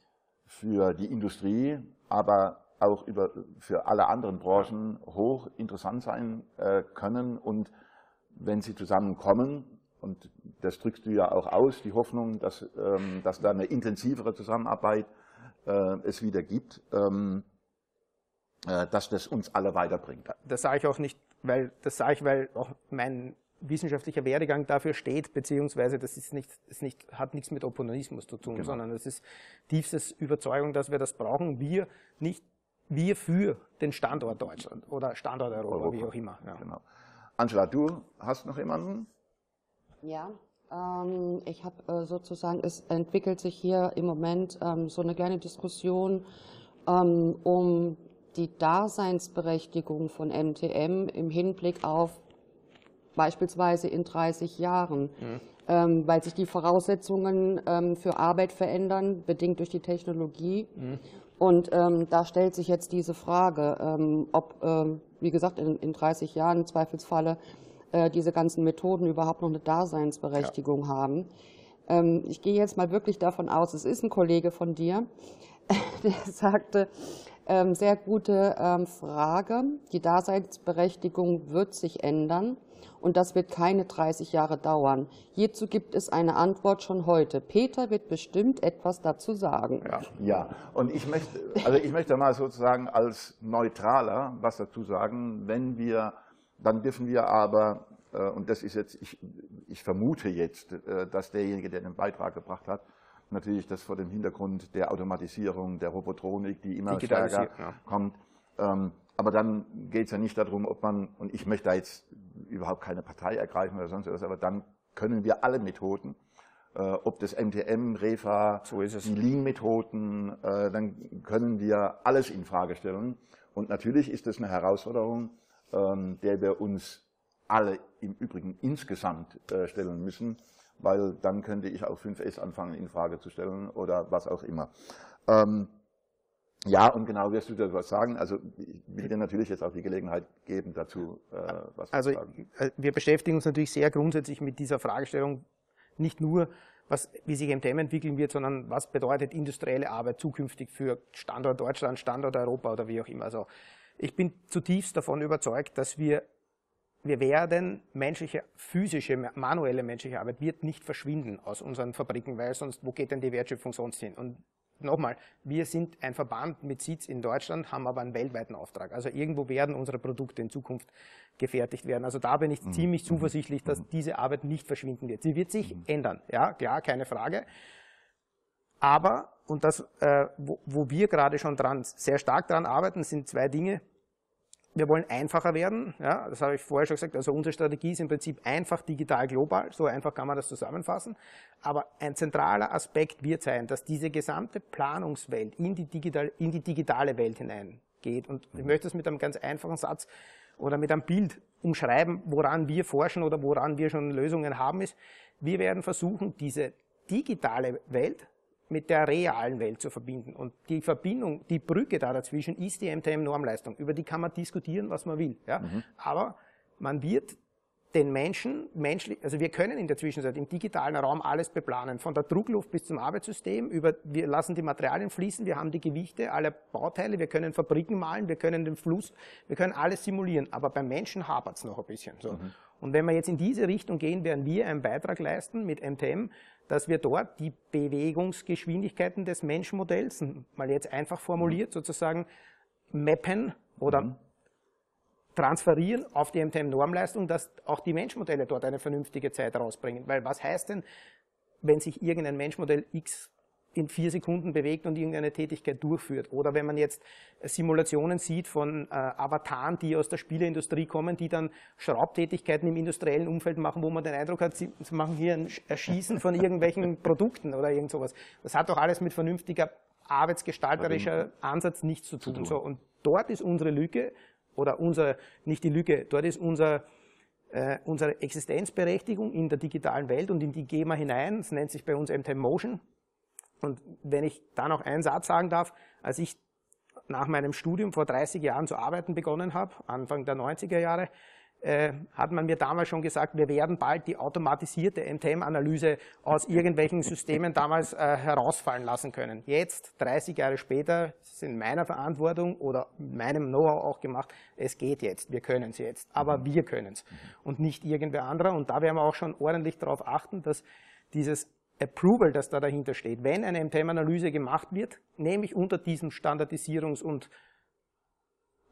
für die Industrie, aber auch über, für alle anderen Branchen hoch interessant sein äh, können. Und wenn sie zusammenkommen, und das drückst du ja auch aus, die Hoffnung, dass, ähm, dass da eine intensivere Zusammenarbeit äh, es wieder gibt, ähm, dass das uns alle weiterbringt. Das sage ich auch nicht, weil das sage ich, weil auch mein wissenschaftlicher Werdegang dafür steht, beziehungsweise das ist nicht, ist nicht, hat nichts mit Opportunismus zu tun, genau. sondern es ist tiefstes Überzeugung, dass wir das brauchen. Wir nicht, wir für den Standort Deutschland oder Standort Europa, Europa. wie auch immer. Ja. Genau. Angela, du hast noch jemanden? Ja, ähm, ich habe äh, sozusagen, es entwickelt sich hier im Moment ähm, so eine kleine Diskussion ähm, um die Daseinsberechtigung von MTM im Hinblick auf beispielsweise in 30 Jahren, mhm. weil sich die Voraussetzungen für Arbeit verändern, bedingt durch die Technologie. Mhm. Und da stellt sich jetzt diese Frage, ob, wie gesagt, in, in 30 Jahren im Zweifelsfalle äh, diese ganzen Methoden überhaupt noch eine Daseinsberechtigung ja. haben. Ähm, ich gehe jetzt mal wirklich davon aus, es ist ein Kollege von dir, der sagte, ähm, sehr gute ähm, Frage, die Daseinsberechtigung wird sich ändern und das wird keine 30 Jahre dauern. Hierzu gibt es eine Antwort schon heute. Peter wird bestimmt etwas dazu sagen. Ja, ja. und ich möchte, also ich möchte mal sozusagen als Neutraler was dazu sagen, wenn wir dann dürfen wir aber, äh, und das ist jetzt, ich, ich vermute jetzt, äh, dass derjenige, der den Beitrag gebracht hat, natürlich das vor dem Hintergrund der Automatisierung, der Robotronik, die immer stärker ja. kommt. Ähm, aber dann geht es ja nicht darum, ob man, und ich möchte da jetzt überhaupt keine Partei ergreifen oder sonst was, aber dann können wir alle Methoden, äh, ob das MTM, REFA, so die Lean-Methoden, dann können wir alles in Frage stellen. Und natürlich ist das eine Herausforderung, ähm, der wir uns alle im Übrigen insgesamt äh, stellen müssen, weil dann könnte ich auch 5S anfangen in Frage zu stellen oder was auch immer. Ähm, ja, und genau wirst du da was sagen. Also ich will dir natürlich jetzt auch die Gelegenheit geben, dazu äh, was also, zu sagen. Also wir beschäftigen uns natürlich sehr grundsätzlich mit dieser Fragestellung, nicht nur, was, wie sich MTM entwickeln wird, sondern was bedeutet industrielle Arbeit zukünftig für Standort Deutschland, Standort Europa oder wie auch immer. Also ich bin zutiefst davon überzeugt, dass wir wir werden menschliche, physische, manuelle menschliche Arbeit wird nicht verschwinden aus unseren Fabriken, weil sonst, wo geht denn die Wertschöpfung sonst hin? Und nochmal, wir sind ein Verband mit Sitz in Deutschland, haben aber einen weltweiten Auftrag. Also irgendwo werden unsere Produkte in Zukunft gefertigt werden. Also da bin ich mhm. ziemlich mhm. zuversichtlich, dass mhm. diese Arbeit nicht verschwinden wird. Sie wird sich mhm. ändern, ja, klar, keine Frage. Aber, und das, äh, wo, wo wir gerade schon dran, sehr stark dran arbeiten, sind zwei Dinge. Wir wollen einfacher werden, ja, das habe ich vorher schon gesagt. Also unsere Strategie ist im Prinzip einfach digital global, so einfach kann man das zusammenfassen. Aber ein zentraler Aspekt wird sein, dass diese gesamte Planungswelt in die, digital, in die digitale Welt hineingeht. Und ich möchte es mit einem ganz einfachen Satz oder mit einem Bild umschreiben, woran wir forschen oder woran wir schon Lösungen haben, ist, wir werden versuchen, diese digitale Welt mit der realen Welt zu verbinden. Und die Verbindung, die Brücke da dazwischen ist die MTM-Normleistung. Über die kann man diskutieren, was man will. Ja? Mhm. Aber man wird den Menschen, menschlich, also wir können in der Zwischenzeit im digitalen Raum alles beplanen, von der Druckluft bis zum Arbeitssystem, über, wir lassen die Materialien fließen, wir haben die Gewichte aller Bauteile, wir können Fabriken malen, wir können den Fluss, wir können alles simulieren, aber beim Menschen hapert es noch ein bisschen. So. Mhm. Und wenn wir jetzt in diese Richtung gehen, werden wir einen Beitrag leisten mit MTM, dass wir dort die Bewegungsgeschwindigkeiten des Menschenmodells, mal jetzt einfach formuliert, sozusagen mappen oder mhm. transferieren auf die MTM-Normleistung, dass auch die Menschmodelle dort eine vernünftige Zeit rausbringen. Weil was heißt denn, wenn sich irgendein Menschmodell X in vier Sekunden bewegt und irgendeine Tätigkeit durchführt. Oder wenn man jetzt Simulationen sieht von äh, Avataren, die aus der Spieleindustrie kommen, die dann Schraubtätigkeiten im industriellen Umfeld machen, wo man den Eindruck hat, sie, sie machen hier ein Erschießen von irgendwelchen Produkten oder irgend sowas. Das hat doch alles mit vernünftiger arbeitsgestalterischer Ansatz nichts zu tun. Zu tun. So, und dort ist unsere Lücke, oder unser, nicht die Lücke, dort ist unser, äh, unsere Existenzberechtigung in der digitalen Welt und in die gehen wir hinein. Das nennt sich bei uns MTM Motion. Und wenn ich da noch einen Satz sagen darf, als ich nach meinem Studium vor 30 Jahren zu arbeiten begonnen habe, Anfang der 90er Jahre, äh, hat man mir damals schon gesagt, wir werden bald die automatisierte MTM-Analyse aus irgendwelchen Systemen damals äh, herausfallen lassen können. Jetzt, 30 Jahre später, ist in meiner Verantwortung oder meinem Know-how auch gemacht, es geht jetzt, wir können es jetzt, aber wir können es und nicht irgendwer anderer. Und da werden wir auch schon ordentlich darauf achten, dass dieses Approval, das da dahinter steht, wenn eine MTM-Analyse gemacht wird, nämlich unter diesem Standardisierungs- und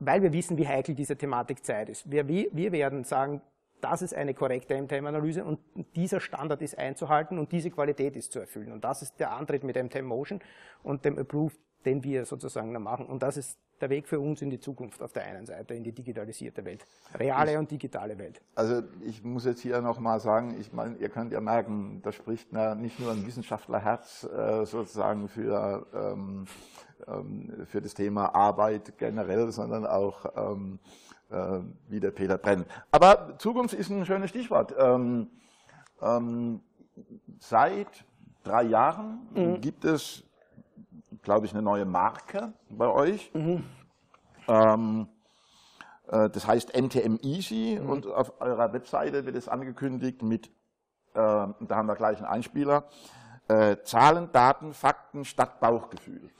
weil wir wissen, wie heikel diese Thematik Zeit ist. Wir, wir werden sagen, das ist eine korrekte MTM-Analyse und dieser Standard ist einzuhalten und diese Qualität ist zu erfüllen. Und das ist der Antritt mit MTM Motion und dem Approved, den wir sozusagen da machen. Und das ist der Weg für uns in die Zukunft auf der einen Seite, in die digitalisierte Welt. Reale und digitale Welt. Also ich muss jetzt hier nochmal sagen, ich meine, ihr könnt ja merken, da spricht na, nicht nur ein Wissenschaftlerherz äh, sozusagen für, ähm, ähm, für das Thema Arbeit generell, sondern auch ähm, äh, wie der Peter brennt. Aber Zukunft ist ein schönes Stichwort. Ähm, ähm, seit drei Jahren mhm. gibt es glaube ich, eine neue Marke bei euch. Mhm. Ähm, äh, das heißt NTM Easy mhm. und auf eurer Webseite wird es angekündigt mit, äh, da haben wir gleich einen Einspieler, äh, Zahlen, Daten, Fakten statt Bauchgefühl.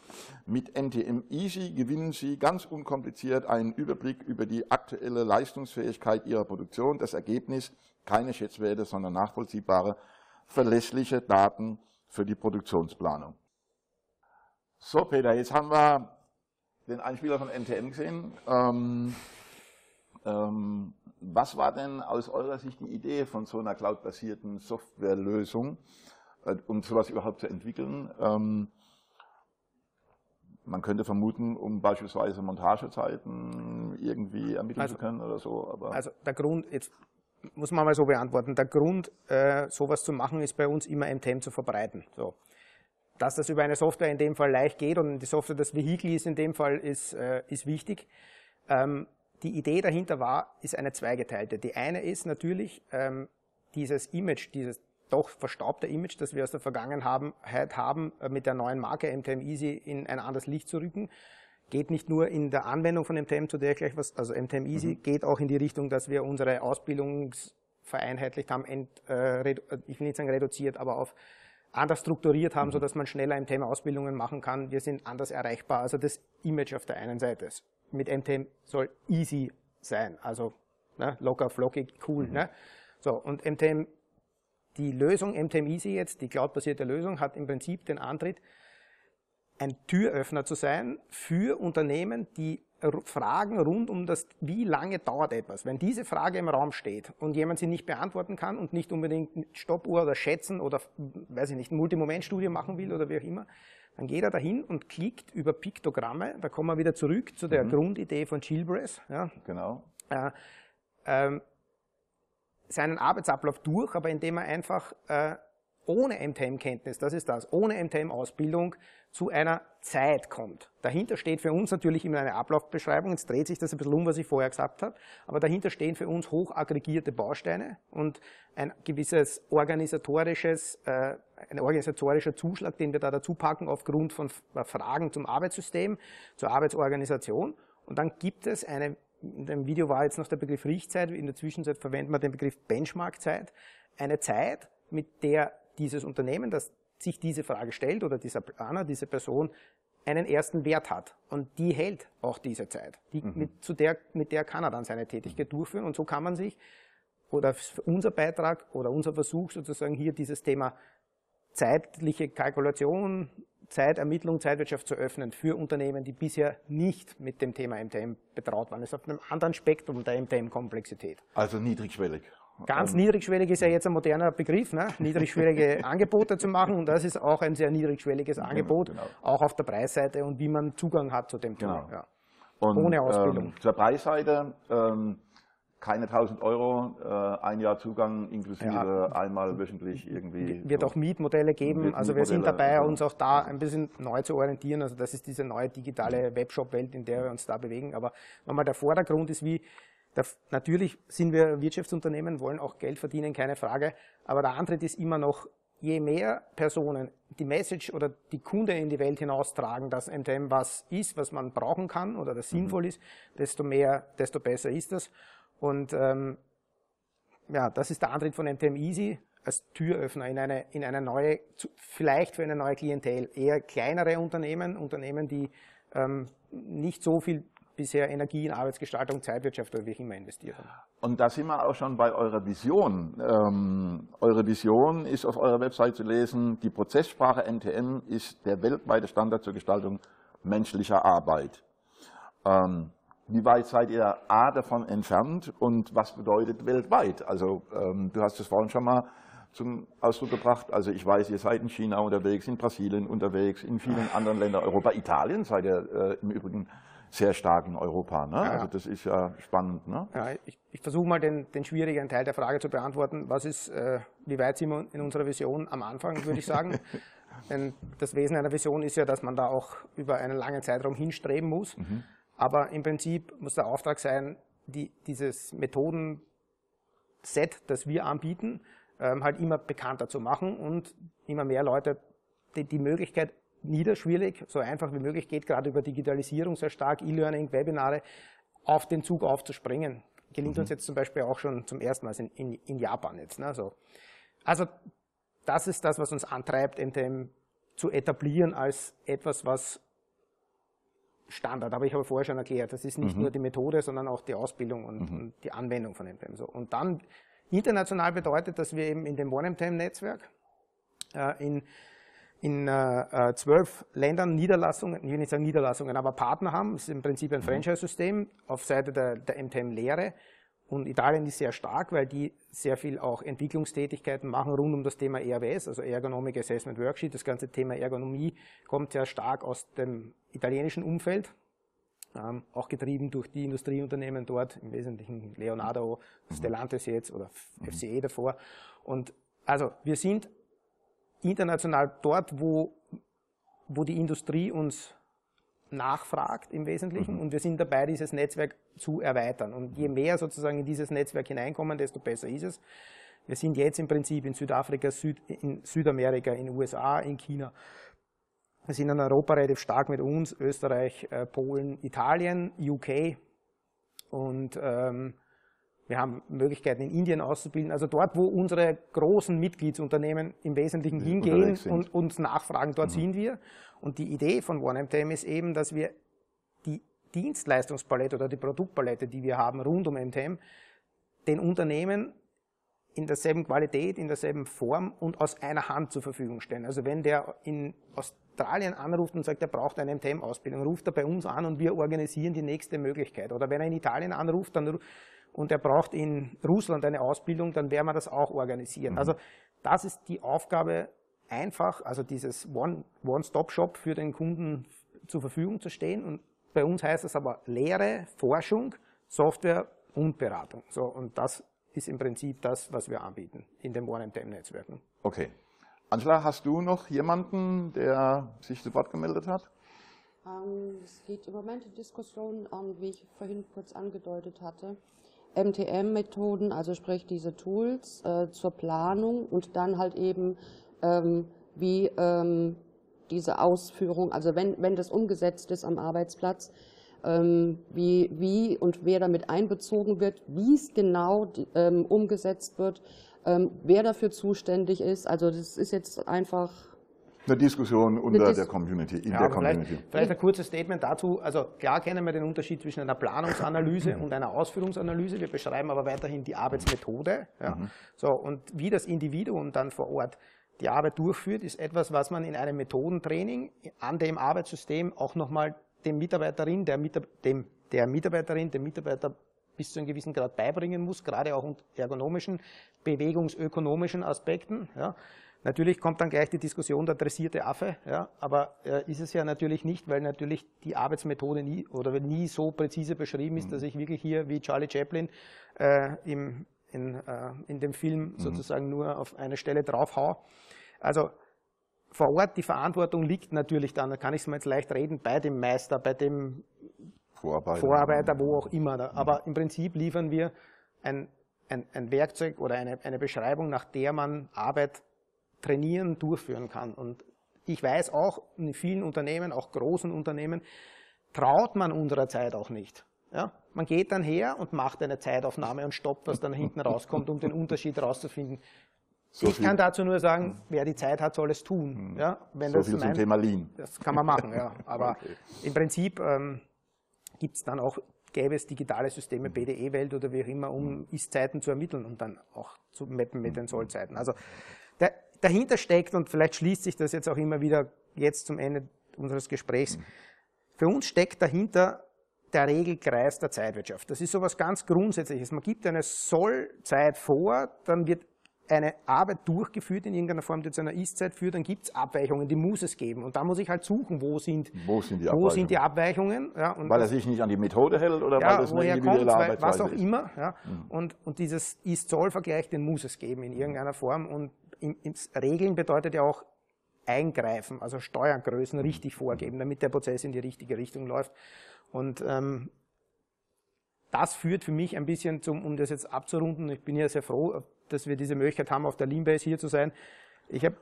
Mit NTM Easy gewinnen Sie ganz unkompliziert einen Überblick über die aktuelle Leistungsfähigkeit Ihrer Produktion. Das Ergebnis, keine Schätzwerte, sondern nachvollziehbare, verlässliche Daten für die Produktionsplanung. So, Peter, jetzt haben wir den Einspieler von NTM gesehen. Ähm, ähm, was war denn aus eurer Sicht die Idee von so einer cloud-basierten Softwarelösung, äh, um sowas überhaupt zu entwickeln? Ähm, man könnte vermuten, um beispielsweise Montagezeiten irgendwie ermitteln also, zu können oder so. Aber also der Grund, jetzt muss man mal so beantworten, der Grund, äh, sowas zu machen, ist bei uns immer MTM zu verbreiten. So dass das über eine Software in dem Fall leicht geht und die Software das Vehikel ist in dem Fall, ist, äh, ist wichtig. Ähm, die Idee dahinter war, ist eine zweigeteilte. Die eine ist natürlich ähm, dieses Image, dieses doch verstaubte Image, das wir aus der Vergangenheit haben, äh, mit der neuen Marke MTM Easy in ein anderes Licht zu rücken. Geht nicht nur in der Anwendung von MTM, zu der ich gleich was, also MTM Easy, mhm. geht auch in die Richtung, dass wir unsere Ausbildungs vereinheitlicht haben, ent, äh, ich will nicht sagen reduziert, aber auf anders strukturiert haben, mhm. sodass man schneller im Thema Ausbildungen machen kann. Wir sind anders erreichbar. Also das Image auf der einen Seite mit MTM soll easy sein. Also Ne? Locker, flockig, cool. Mhm. Ne? So, und MTM, die Lösung, MTM Easy jetzt, die cloudbasierte Lösung, hat im Prinzip den Antritt, ein Türöffner zu sein für Unternehmen, die Fragen rund um das, wie lange dauert etwas. Wenn diese Frage im Raum steht und jemand sie nicht beantworten kann und nicht unbedingt Stoppuhr oder Schätzen oder, weiß ich nicht, Multimomentstudie machen will oder wie auch immer, dann geht er dahin und klickt über Piktogramme. Da kommen wir wieder zurück zu der mhm. Grundidee von Chilbress. Ja. Genau. Äh, ähm, seinen Arbeitsablauf durch, aber indem er einfach äh, ohne MTM-Kenntnis, das ist das, ohne MTM-Ausbildung zu einer Zeit kommt. Dahinter steht für uns natürlich immer eine Ablaufbeschreibung, jetzt dreht sich das ein bisschen um, was ich vorher gesagt habe, aber dahinter stehen für uns hoch aggregierte Bausteine und ein gewisses organisatorisches, äh, ein organisatorischer Zuschlag, den wir da dazu packen aufgrund von Fragen zum Arbeitssystem, zur Arbeitsorganisation. Und dann gibt es eine, in dem Video war jetzt noch der Begriff Riechtzeit, in der Zwischenzeit verwenden wir den Begriff Benchmarkzeit, eine Zeit, mit der dieses Unternehmen, das sich diese Frage stellt oder dieser Planer, diese Person einen ersten Wert hat. Und die hält auch diese Zeit. Die, mhm. mit, zu der, mit der kann er dann seine Tätigkeit durchführen. Und so kann man sich, oder unser Beitrag oder unser Versuch sozusagen hier dieses Thema zeitliche Kalkulation, Zeitermittlung, Zeitwirtschaft zu öffnen für Unternehmen, die bisher nicht mit dem Thema MTM betraut waren. Das ist auf einem anderen Spektrum der MTM-Komplexität. Also niedrigschwellig. Ganz niedrigschwellig ist ja jetzt ein moderner Begriff, ne? niedrigschwellige Angebote zu machen und das ist auch ein sehr niedrigschwelliges genau, Angebot, genau. auch auf der Preisseite und wie man Zugang hat zu dem Thema. Genau. Ja. Und, Ohne Ausbildung. Ähm, zur Preisseite, ähm, keine 1000 Euro, äh, ein Jahr Zugang inklusive ja. einmal wöchentlich irgendwie. Wird so. auch Mietmodelle geben. Also wir sind dabei, uns auch da ein bisschen neu zu orientieren. Also das ist diese neue digitale Webshop-Welt, in der wir uns da bewegen. Aber nochmal der Vordergrund ist wie, natürlich sind wir Wirtschaftsunternehmen, wollen auch Geld verdienen, keine Frage. Aber der Antritt ist immer noch, je mehr Personen die Message oder die Kunde in die Welt hinaustragen, dass MTM was ist, was man brauchen kann oder das mhm. sinnvoll ist, desto mehr, desto besser ist das. Und ähm, ja, das ist der Antritt von MTM Easy als Türöffner in eine, in eine neue, vielleicht für eine neue Klientel. Eher kleinere Unternehmen, Unternehmen, die ähm, nicht so viel bisher Energie in Arbeitsgestaltung, Zeitwirtschaft oder wie auch immer investiert. Und da sind wir auch schon bei eurer Vision. Ähm, eure Vision ist auf eurer Website zu lesen, die Prozesssprache NTM ist der weltweite Standard zur Gestaltung menschlicher Arbeit. Ähm, wie weit seid ihr A davon entfernt und was bedeutet weltweit? Also ähm, du hast es vorhin schon mal zum Ausdruck gebracht. Also ich weiß, ihr seid in China unterwegs, in Brasilien unterwegs, in vielen anderen Ländern Europa. Italien seid ihr äh, im Übrigen sehr stark in Europa. Ne? Ja, also das ist ja spannend. Ne? Ja, ich, ich versuche mal den, den schwierigen Teil der Frage zu beantworten. Was ist, äh, wie weit sind wir in unserer Vision am Anfang, würde ich sagen. Denn das Wesen einer Vision ist ja, dass man da auch über einen langen Zeitraum hinstreben muss. Mhm. Aber im Prinzip muss der Auftrag sein, die, dieses Methodenset, das wir anbieten, ähm, halt immer bekannter zu machen und immer mehr Leute die, die Möglichkeit niederschwellig, so einfach wie möglich geht, gerade über Digitalisierung sehr stark, E-Learning, Webinare, auf den Zug aufzuspringen. Gelingt mhm. uns jetzt zum Beispiel auch schon zum ersten Mal in, in, in Japan jetzt. Ne? So. Also das ist das, was uns antreibt, MTM zu etablieren als etwas, was Standard. Aber ich habe vorher schon erklärt, das ist nicht mhm. nur die Methode, sondern auch die Ausbildung und, mhm. und die Anwendung von MTM. So. Und dann international bedeutet, dass wir eben in dem OneMTM-Netzwerk äh, in in äh, äh, zwölf Ländern Niederlassungen, ich will nicht sagen Niederlassungen, aber Partner haben. Das ist im Prinzip ein mhm. Franchise-System auf Seite der, der MTM-Lehre. Und Italien ist sehr stark, weil die sehr viel auch Entwicklungstätigkeiten machen rund um das Thema ERWS, also Ergonomic Assessment Worksheet. Das ganze Thema Ergonomie kommt sehr stark aus dem italienischen Umfeld, ähm, auch getrieben durch die Industrieunternehmen dort, im Wesentlichen Leonardo, mhm. Stellantis jetzt oder FCE mhm. davor. Und also wir sind international dort, wo, wo die Industrie uns nachfragt im Wesentlichen mhm. und wir sind dabei, dieses Netzwerk zu erweitern. Und je mehr sozusagen in dieses Netzwerk hineinkommen, desto besser ist es. Wir sind jetzt im Prinzip in Südafrika, Süd, in Südamerika, in USA, in China. Wir sind in Europa relativ stark mit uns, Österreich, äh, Polen, Italien, UK und ähm, wir haben Möglichkeiten in Indien auszubilden. Also dort, wo unsere großen Mitgliedsunternehmen im Wesentlichen hingehen und uns nachfragen, dort mhm. sind wir. Und die Idee von OneMTM ist eben, dass wir die Dienstleistungspalette oder die Produktpalette, die wir haben rund um MTM, den Unternehmen in derselben Qualität, in derselben Form und aus einer Hand zur Verfügung stellen. Also wenn der in Australien anruft und sagt, er braucht eine MTM-Ausbildung, ruft er bei uns an und wir organisieren die nächste Möglichkeit. Oder wenn er in Italien anruft dann, und er braucht in Russland eine Ausbildung, dann werden wir das auch organisieren. Mhm. Also das ist die Aufgabe einfach, also dieses One-Stop-Shop für den Kunden zur Verfügung zu stehen. Und bei uns heißt das aber Lehre, Forschung, Software und Beratung. So, und das ist im Prinzip das, was wir anbieten in den OneMTM-Netzwerken. Okay. Angela, hast du noch jemanden, der sich zu Wort gemeldet hat? Ähm, es geht im Moment die Diskussion, wie ich vorhin kurz angedeutet hatte, MTM-Methoden, also sprich diese Tools äh, zur Planung und dann halt eben ähm, wie ähm, diese Ausführung, also wenn, wenn das umgesetzt ist am Arbeitsplatz, ähm, wie, wie und wer damit einbezogen wird, wie es genau ähm, umgesetzt wird, ähm, wer dafür zuständig ist. Also das ist jetzt einfach eine Diskussion unter Dis der Community, in ja, der Community. Vielleicht, vielleicht, ein kurzes Statement dazu. Also klar kennen wir den Unterschied zwischen einer Planungsanalyse und einer Ausführungsanalyse. Wir beschreiben aber weiterhin die Arbeitsmethode. Ja. Mhm. So, und wie das Individuum dann vor Ort die Arbeit durchführt, ist etwas, was man in einem Methodentraining an dem Arbeitssystem auch nochmal dem Mitarbeiterin, der, dem, der Mitarbeiterin, dem Mitarbeiter bis zu einem gewissen Grad beibringen muss, gerade auch unter ergonomischen, bewegungsökonomischen Aspekten. Ja. Natürlich kommt dann gleich die Diskussion der dressierte Affe, ja, aber äh, ist es ja natürlich nicht, weil natürlich die Arbeitsmethode nie oder nie so präzise beschrieben ist, dass ich wirklich hier wie Charlie Chaplin äh, im, in, äh, in dem Film mhm. sozusagen nur auf eine Stelle draufhau. Also vor Ort die Verantwortung liegt natürlich dann, da kann ich es mir jetzt leicht reden, bei dem Meister, bei dem Vorarbeiter, Vorarbeiter wo auch immer. Mhm. Aber im Prinzip liefern wir ein, ein, ein Werkzeug oder eine, eine Beschreibung, nach der man Arbeit trainieren, durchführen kann. Und ich weiß auch, in vielen Unternehmen, auch großen Unternehmen, traut man unserer Zeit auch nicht. Ja? Man geht dann her und macht eine Zeitaufnahme und stoppt, was dann hinten rauskommt, um den Unterschied rauszufinden. So ich kann dazu nur sagen, wer die Zeit hat, soll es tun. Mhm. Ja, wenn so das viel zum Thema Lean. Das kann man machen, ja. Aber okay. im Prinzip ähm, gibt es dann auch, gäbe es digitale Systeme, BDE-Welt oder wie auch immer, um Ist-Zeiten zu ermitteln und dann auch zu mappen mit den Soll-Zeiten. Also der, dahinter steckt, und vielleicht schließt sich das jetzt auch immer wieder jetzt zum Ende unseres Gesprächs, für uns steckt dahinter der Regelkreis der Zeitwirtschaft. Das ist so etwas ganz Grundsätzliches. Man gibt eine Sollzeit vor, dann wird eine Arbeit durchgeführt in irgendeiner Form, die zu einer Ist-Zeit führt, dann gibt es Abweichungen, die muss es geben. Und da muss ich halt suchen, wo sind, wo sind die Abweichungen. Wo sind die Abweichungen ja, weil er sich nicht an die Methode hält oder ja, weil das eine individuelle kommt, Arbeitsweise was auch ist. immer. Ja. Mhm. Und, und dieses Ist-Zoll-Vergleich, den muss es geben in irgendeiner Form. Und im, ins Regeln bedeutet ja auch eingreifen, also Steuergrößen richtig vorgeben, damit der Prozess in die richtige Richtung läuft. Und ähm, das führt für mich ein bisschen zum, um das jetzt abzurunden, ich bin ja sehr froh, dass wir diese Möglichkeit haben, auf der Leanbase hier zu sein. Ich habe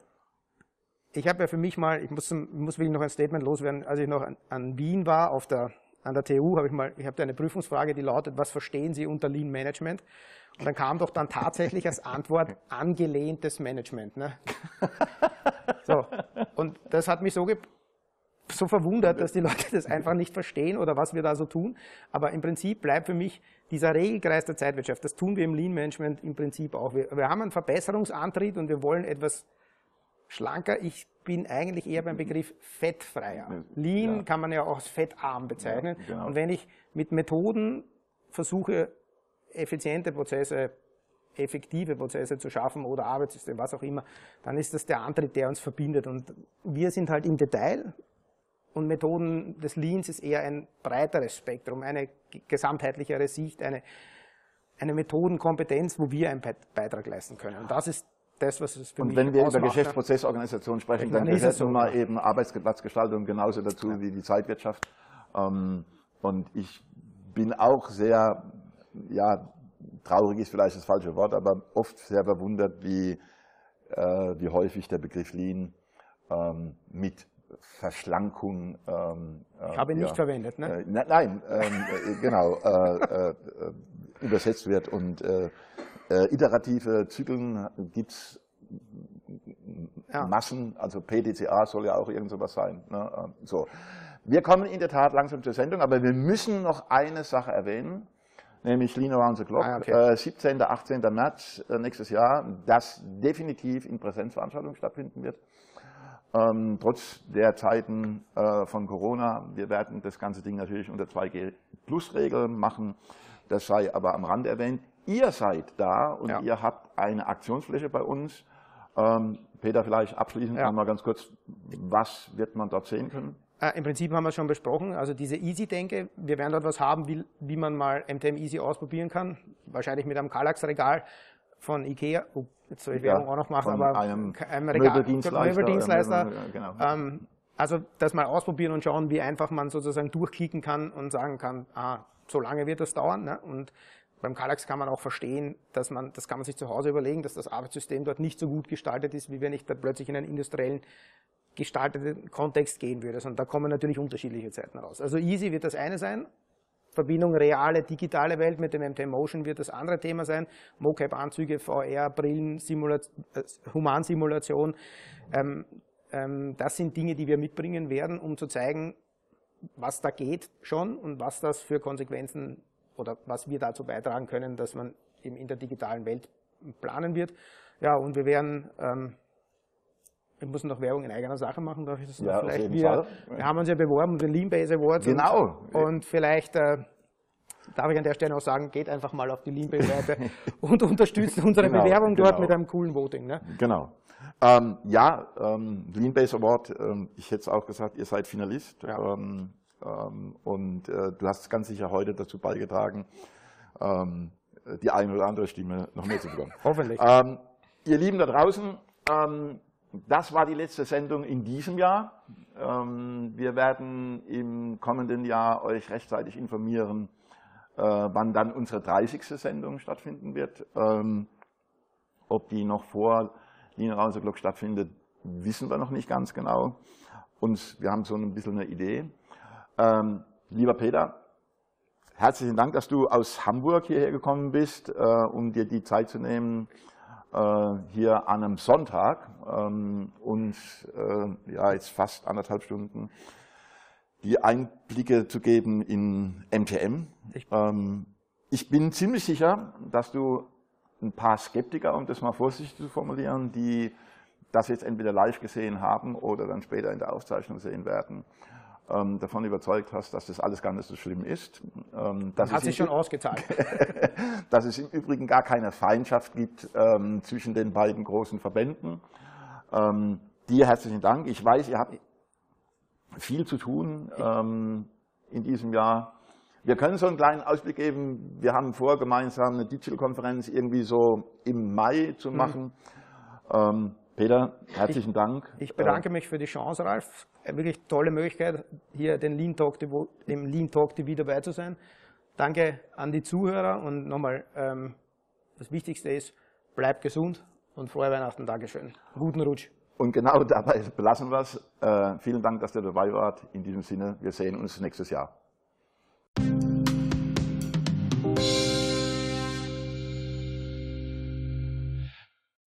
ich hab ja für mich mal, ich muss, muss wirklich noch ein Statement loswerden, als ich noch an, an Wien war, auf der, an der TU, habe ich mal, ich habe da eine Prüfungsfrage, die lautet, was verstehen Sie unter Lean Management? Und dann kam doch dann tatsächlich als Antwort angelehntes Management. Ne? So. Und das hat mich so, so verwundert, dass die Leute das einfach nicht verstehen oder was wir da so tun. Aber im Prinzip bleibt für mich dieser Regelkreis der Zeitwirtschaft. Das tun wir im Lean Management im Prinzip auch. Wir, wir haben einen Verbesserungsantrieb und wir wollen etwas schlanker. Ich bin eigentlich eher beim Begriff fettfreier. Lean ja. kann man ja auch als fettarm bezeichnen. Ja, genau. Und wenn ich mit Methoden versuche, effiziente Prozesse, effektive Prozesse zu schaffen oder Arbeitssysteme, was auch immer, dann ist das der Antrieb, der uns verbindet. Und wir sind halt im Detail und Methoden des Leans ist eher ein breiteres Spektrum, eine gesamtheitlichere Sicht, eine, eine Methodenkompetenz, wo wir einen Beitrag leisten können. Und das ist das, was es für Und mich wenn wir über Geschäftsprozessorganisation sprechen, dann gehört so, nun mal eben Arbeitsplatzgestaltung genauso dazu ja. wie die Zeitwirtschaft. Ähm, und ich bin auch sehr, ja, traurig ist vielleicht das falsche Wort, aber oft sehr verwundert, wie, äh, wie häufig der Begriff Lean ähm, mit Verschlankung. Ähm, äh, ich habe ihn ja, nicht verwendet, ne? Äh, ne, nein, ähm, äh, genau, äh, übersetzt wird. Und iterative Zyklen gibt es ja. Massen, also PDCA soll ja auch irgend sowas sein. Ne? Ähm, so. Wir kommen in der Tat langsam zur Sendung, aber wir müssen noch eine Sache erwähnen nämlich Lean Around the Clock, Ah, okay. äh, 17. 18. März äh, nächstes Jahr, das definitiv in Präsenzveranstaltungen stattfinden wird. Ähm, trotz der Zeiten äh, von Corona, wir werden das ganze Ding natürlich unter 2G-Plus-Regeln machen, das sei aber am Rand erwähnt. Ihr seid da und Ja. ihr habt eine Aktionsfläche bei uns. Ähm, Peter, vielleicht abschließend Ja. noch mal ganz kurz, was wird man dort sehen können? Äh, Im Prinzip haben wir es schon besprochen, also diese Easy-Denke, wir werden dort was haben, wie, wie man mal MTM Easy ausprobieren kann, wahrscheinlich mit einem Kallax-Regal von Ikea, oh, jetzt soll ich Ja, Werbung auch noch machen, aber einem einem Möbeldienstleister, Möbeldienstleister. äh, genau. Ähm, also das mal ausprobieren und schauen, wie einfach man sozusagen durchklicken kann und sagen kann, ah, so lange wird das dauern. Ne? Und beim Kallax kann man auch verstehen, dass man, das kann man sich zu Hause überlegen, dass das Arbeitssystem dort nicht so gut gestaltet ist, wie wenn ich da plötzlich in einen industriellen gestalteten Kontext gehen würde. Und da kommen natürlich unterschiedliche Zeiten raus. Also Easy wird das eine sein. Verbindung reale, digitale Welt mit dem MT Motion wird das andere Thema sein. Mocap-Anzüge, VR, Brillen, Simula äh, Humansimulation. Ähm, ähm, das sind Dinge, die wir mitbringen werden, um zu zeigen, was da geht schon und was das für Konsequenzen oder was wir dazu beitragen können, dass man eben in der digitalen Welt planen wird. Ja, und wir werden, ähm, wir müssen noch Werbung in eigener Sache machen, darf ich das noch Ja, vielleicht? wir, Fall. wir haben uns ja beworben um den Leanbase Award. Genau. Und, und vielleicht äh, darf ich an der Stelle auch sagen, geht einfach mal auf die Leanbase-Seite und unterstützt unsere Genau, Bewerbung dort genau. mit einem coolen Voting. Ne? Genau. Ähm, ja, ähm, Lean Base Award, ähm, ich hätte es auch gesagt, ihr seid Finalist. Ja. Ähm, ähm, und äh, du hast ganz sicher heute dazu beigetragen, ähm, die eine oder andere Stimme noch mehr zu bekommen. Hoffentlich. Ähm, ihr Lieben da draußen, ähm, das war die letzte Sendung in diesem Jahr. Ähm, wir werden im kommenden Jahr euch rechtzeitig informieren, äh, wann dann unsere 30. Sendung stattfinden wird. Ähm, ob die noch vor Linienrause Glock stattfindet, wissen wir noch nicht ganz genau. Und wir haben so ein bisschen eine Idee. Ähm, lieber Peter, herzlichen Dank, dass du aus Hamburg hierher gekommen bist, äh, um dir die Zeit zu nehmen, hier an einem Sonntag ähm, und äh, ja, jetzt fast anderthalb Stunden die Einblicke zu geben in MTM. Ich- Ähm, ich bin ziemlich sicher, dass du ein paar Skeptiker, um das mal vorsichtig zu formulieren, die das jetzt entweder live gesehen haben oder dann später in der Aufzeichnung sehen werden, ähm, davon überzeugt hast, dass das alles gar nicht so schlimm ist. Ähm, dass Hat sich schon ausgezahlt. dass es im Übrigen gar keine Feindschaft gibt ähm, zwischen den beiden großen Verbänden. Ähm, dir herzlichen Dank. Ich weiß, ihr habt viel zu tun ähm, in diesem Jahr. Wir können so einen kleinen Ausblick geben. Wir haben vor, gemeinsam eine Digital-Konferenz irgendwie so im Mai zu Mhm. machen. Ähm, Peter, herzlichen Dank. Ich bedanke mich für die Chance, Ralf. Eine Wirklich tolle Möglichkeit, hier den Lean Talk, dem Lean Talk TV dabei zu sein. Danke an die Zuhörer und nochmal, ähm, das Wichtigste ist, bleibt gesund und frohe Weihnachten. Dankeschön. Guten Rutsch. Und genau dabei belassen wir es. Äh, vielen Dank, dass ihr dabei wart. In diesem Sinne, wir sehen uns nächstes Jahr.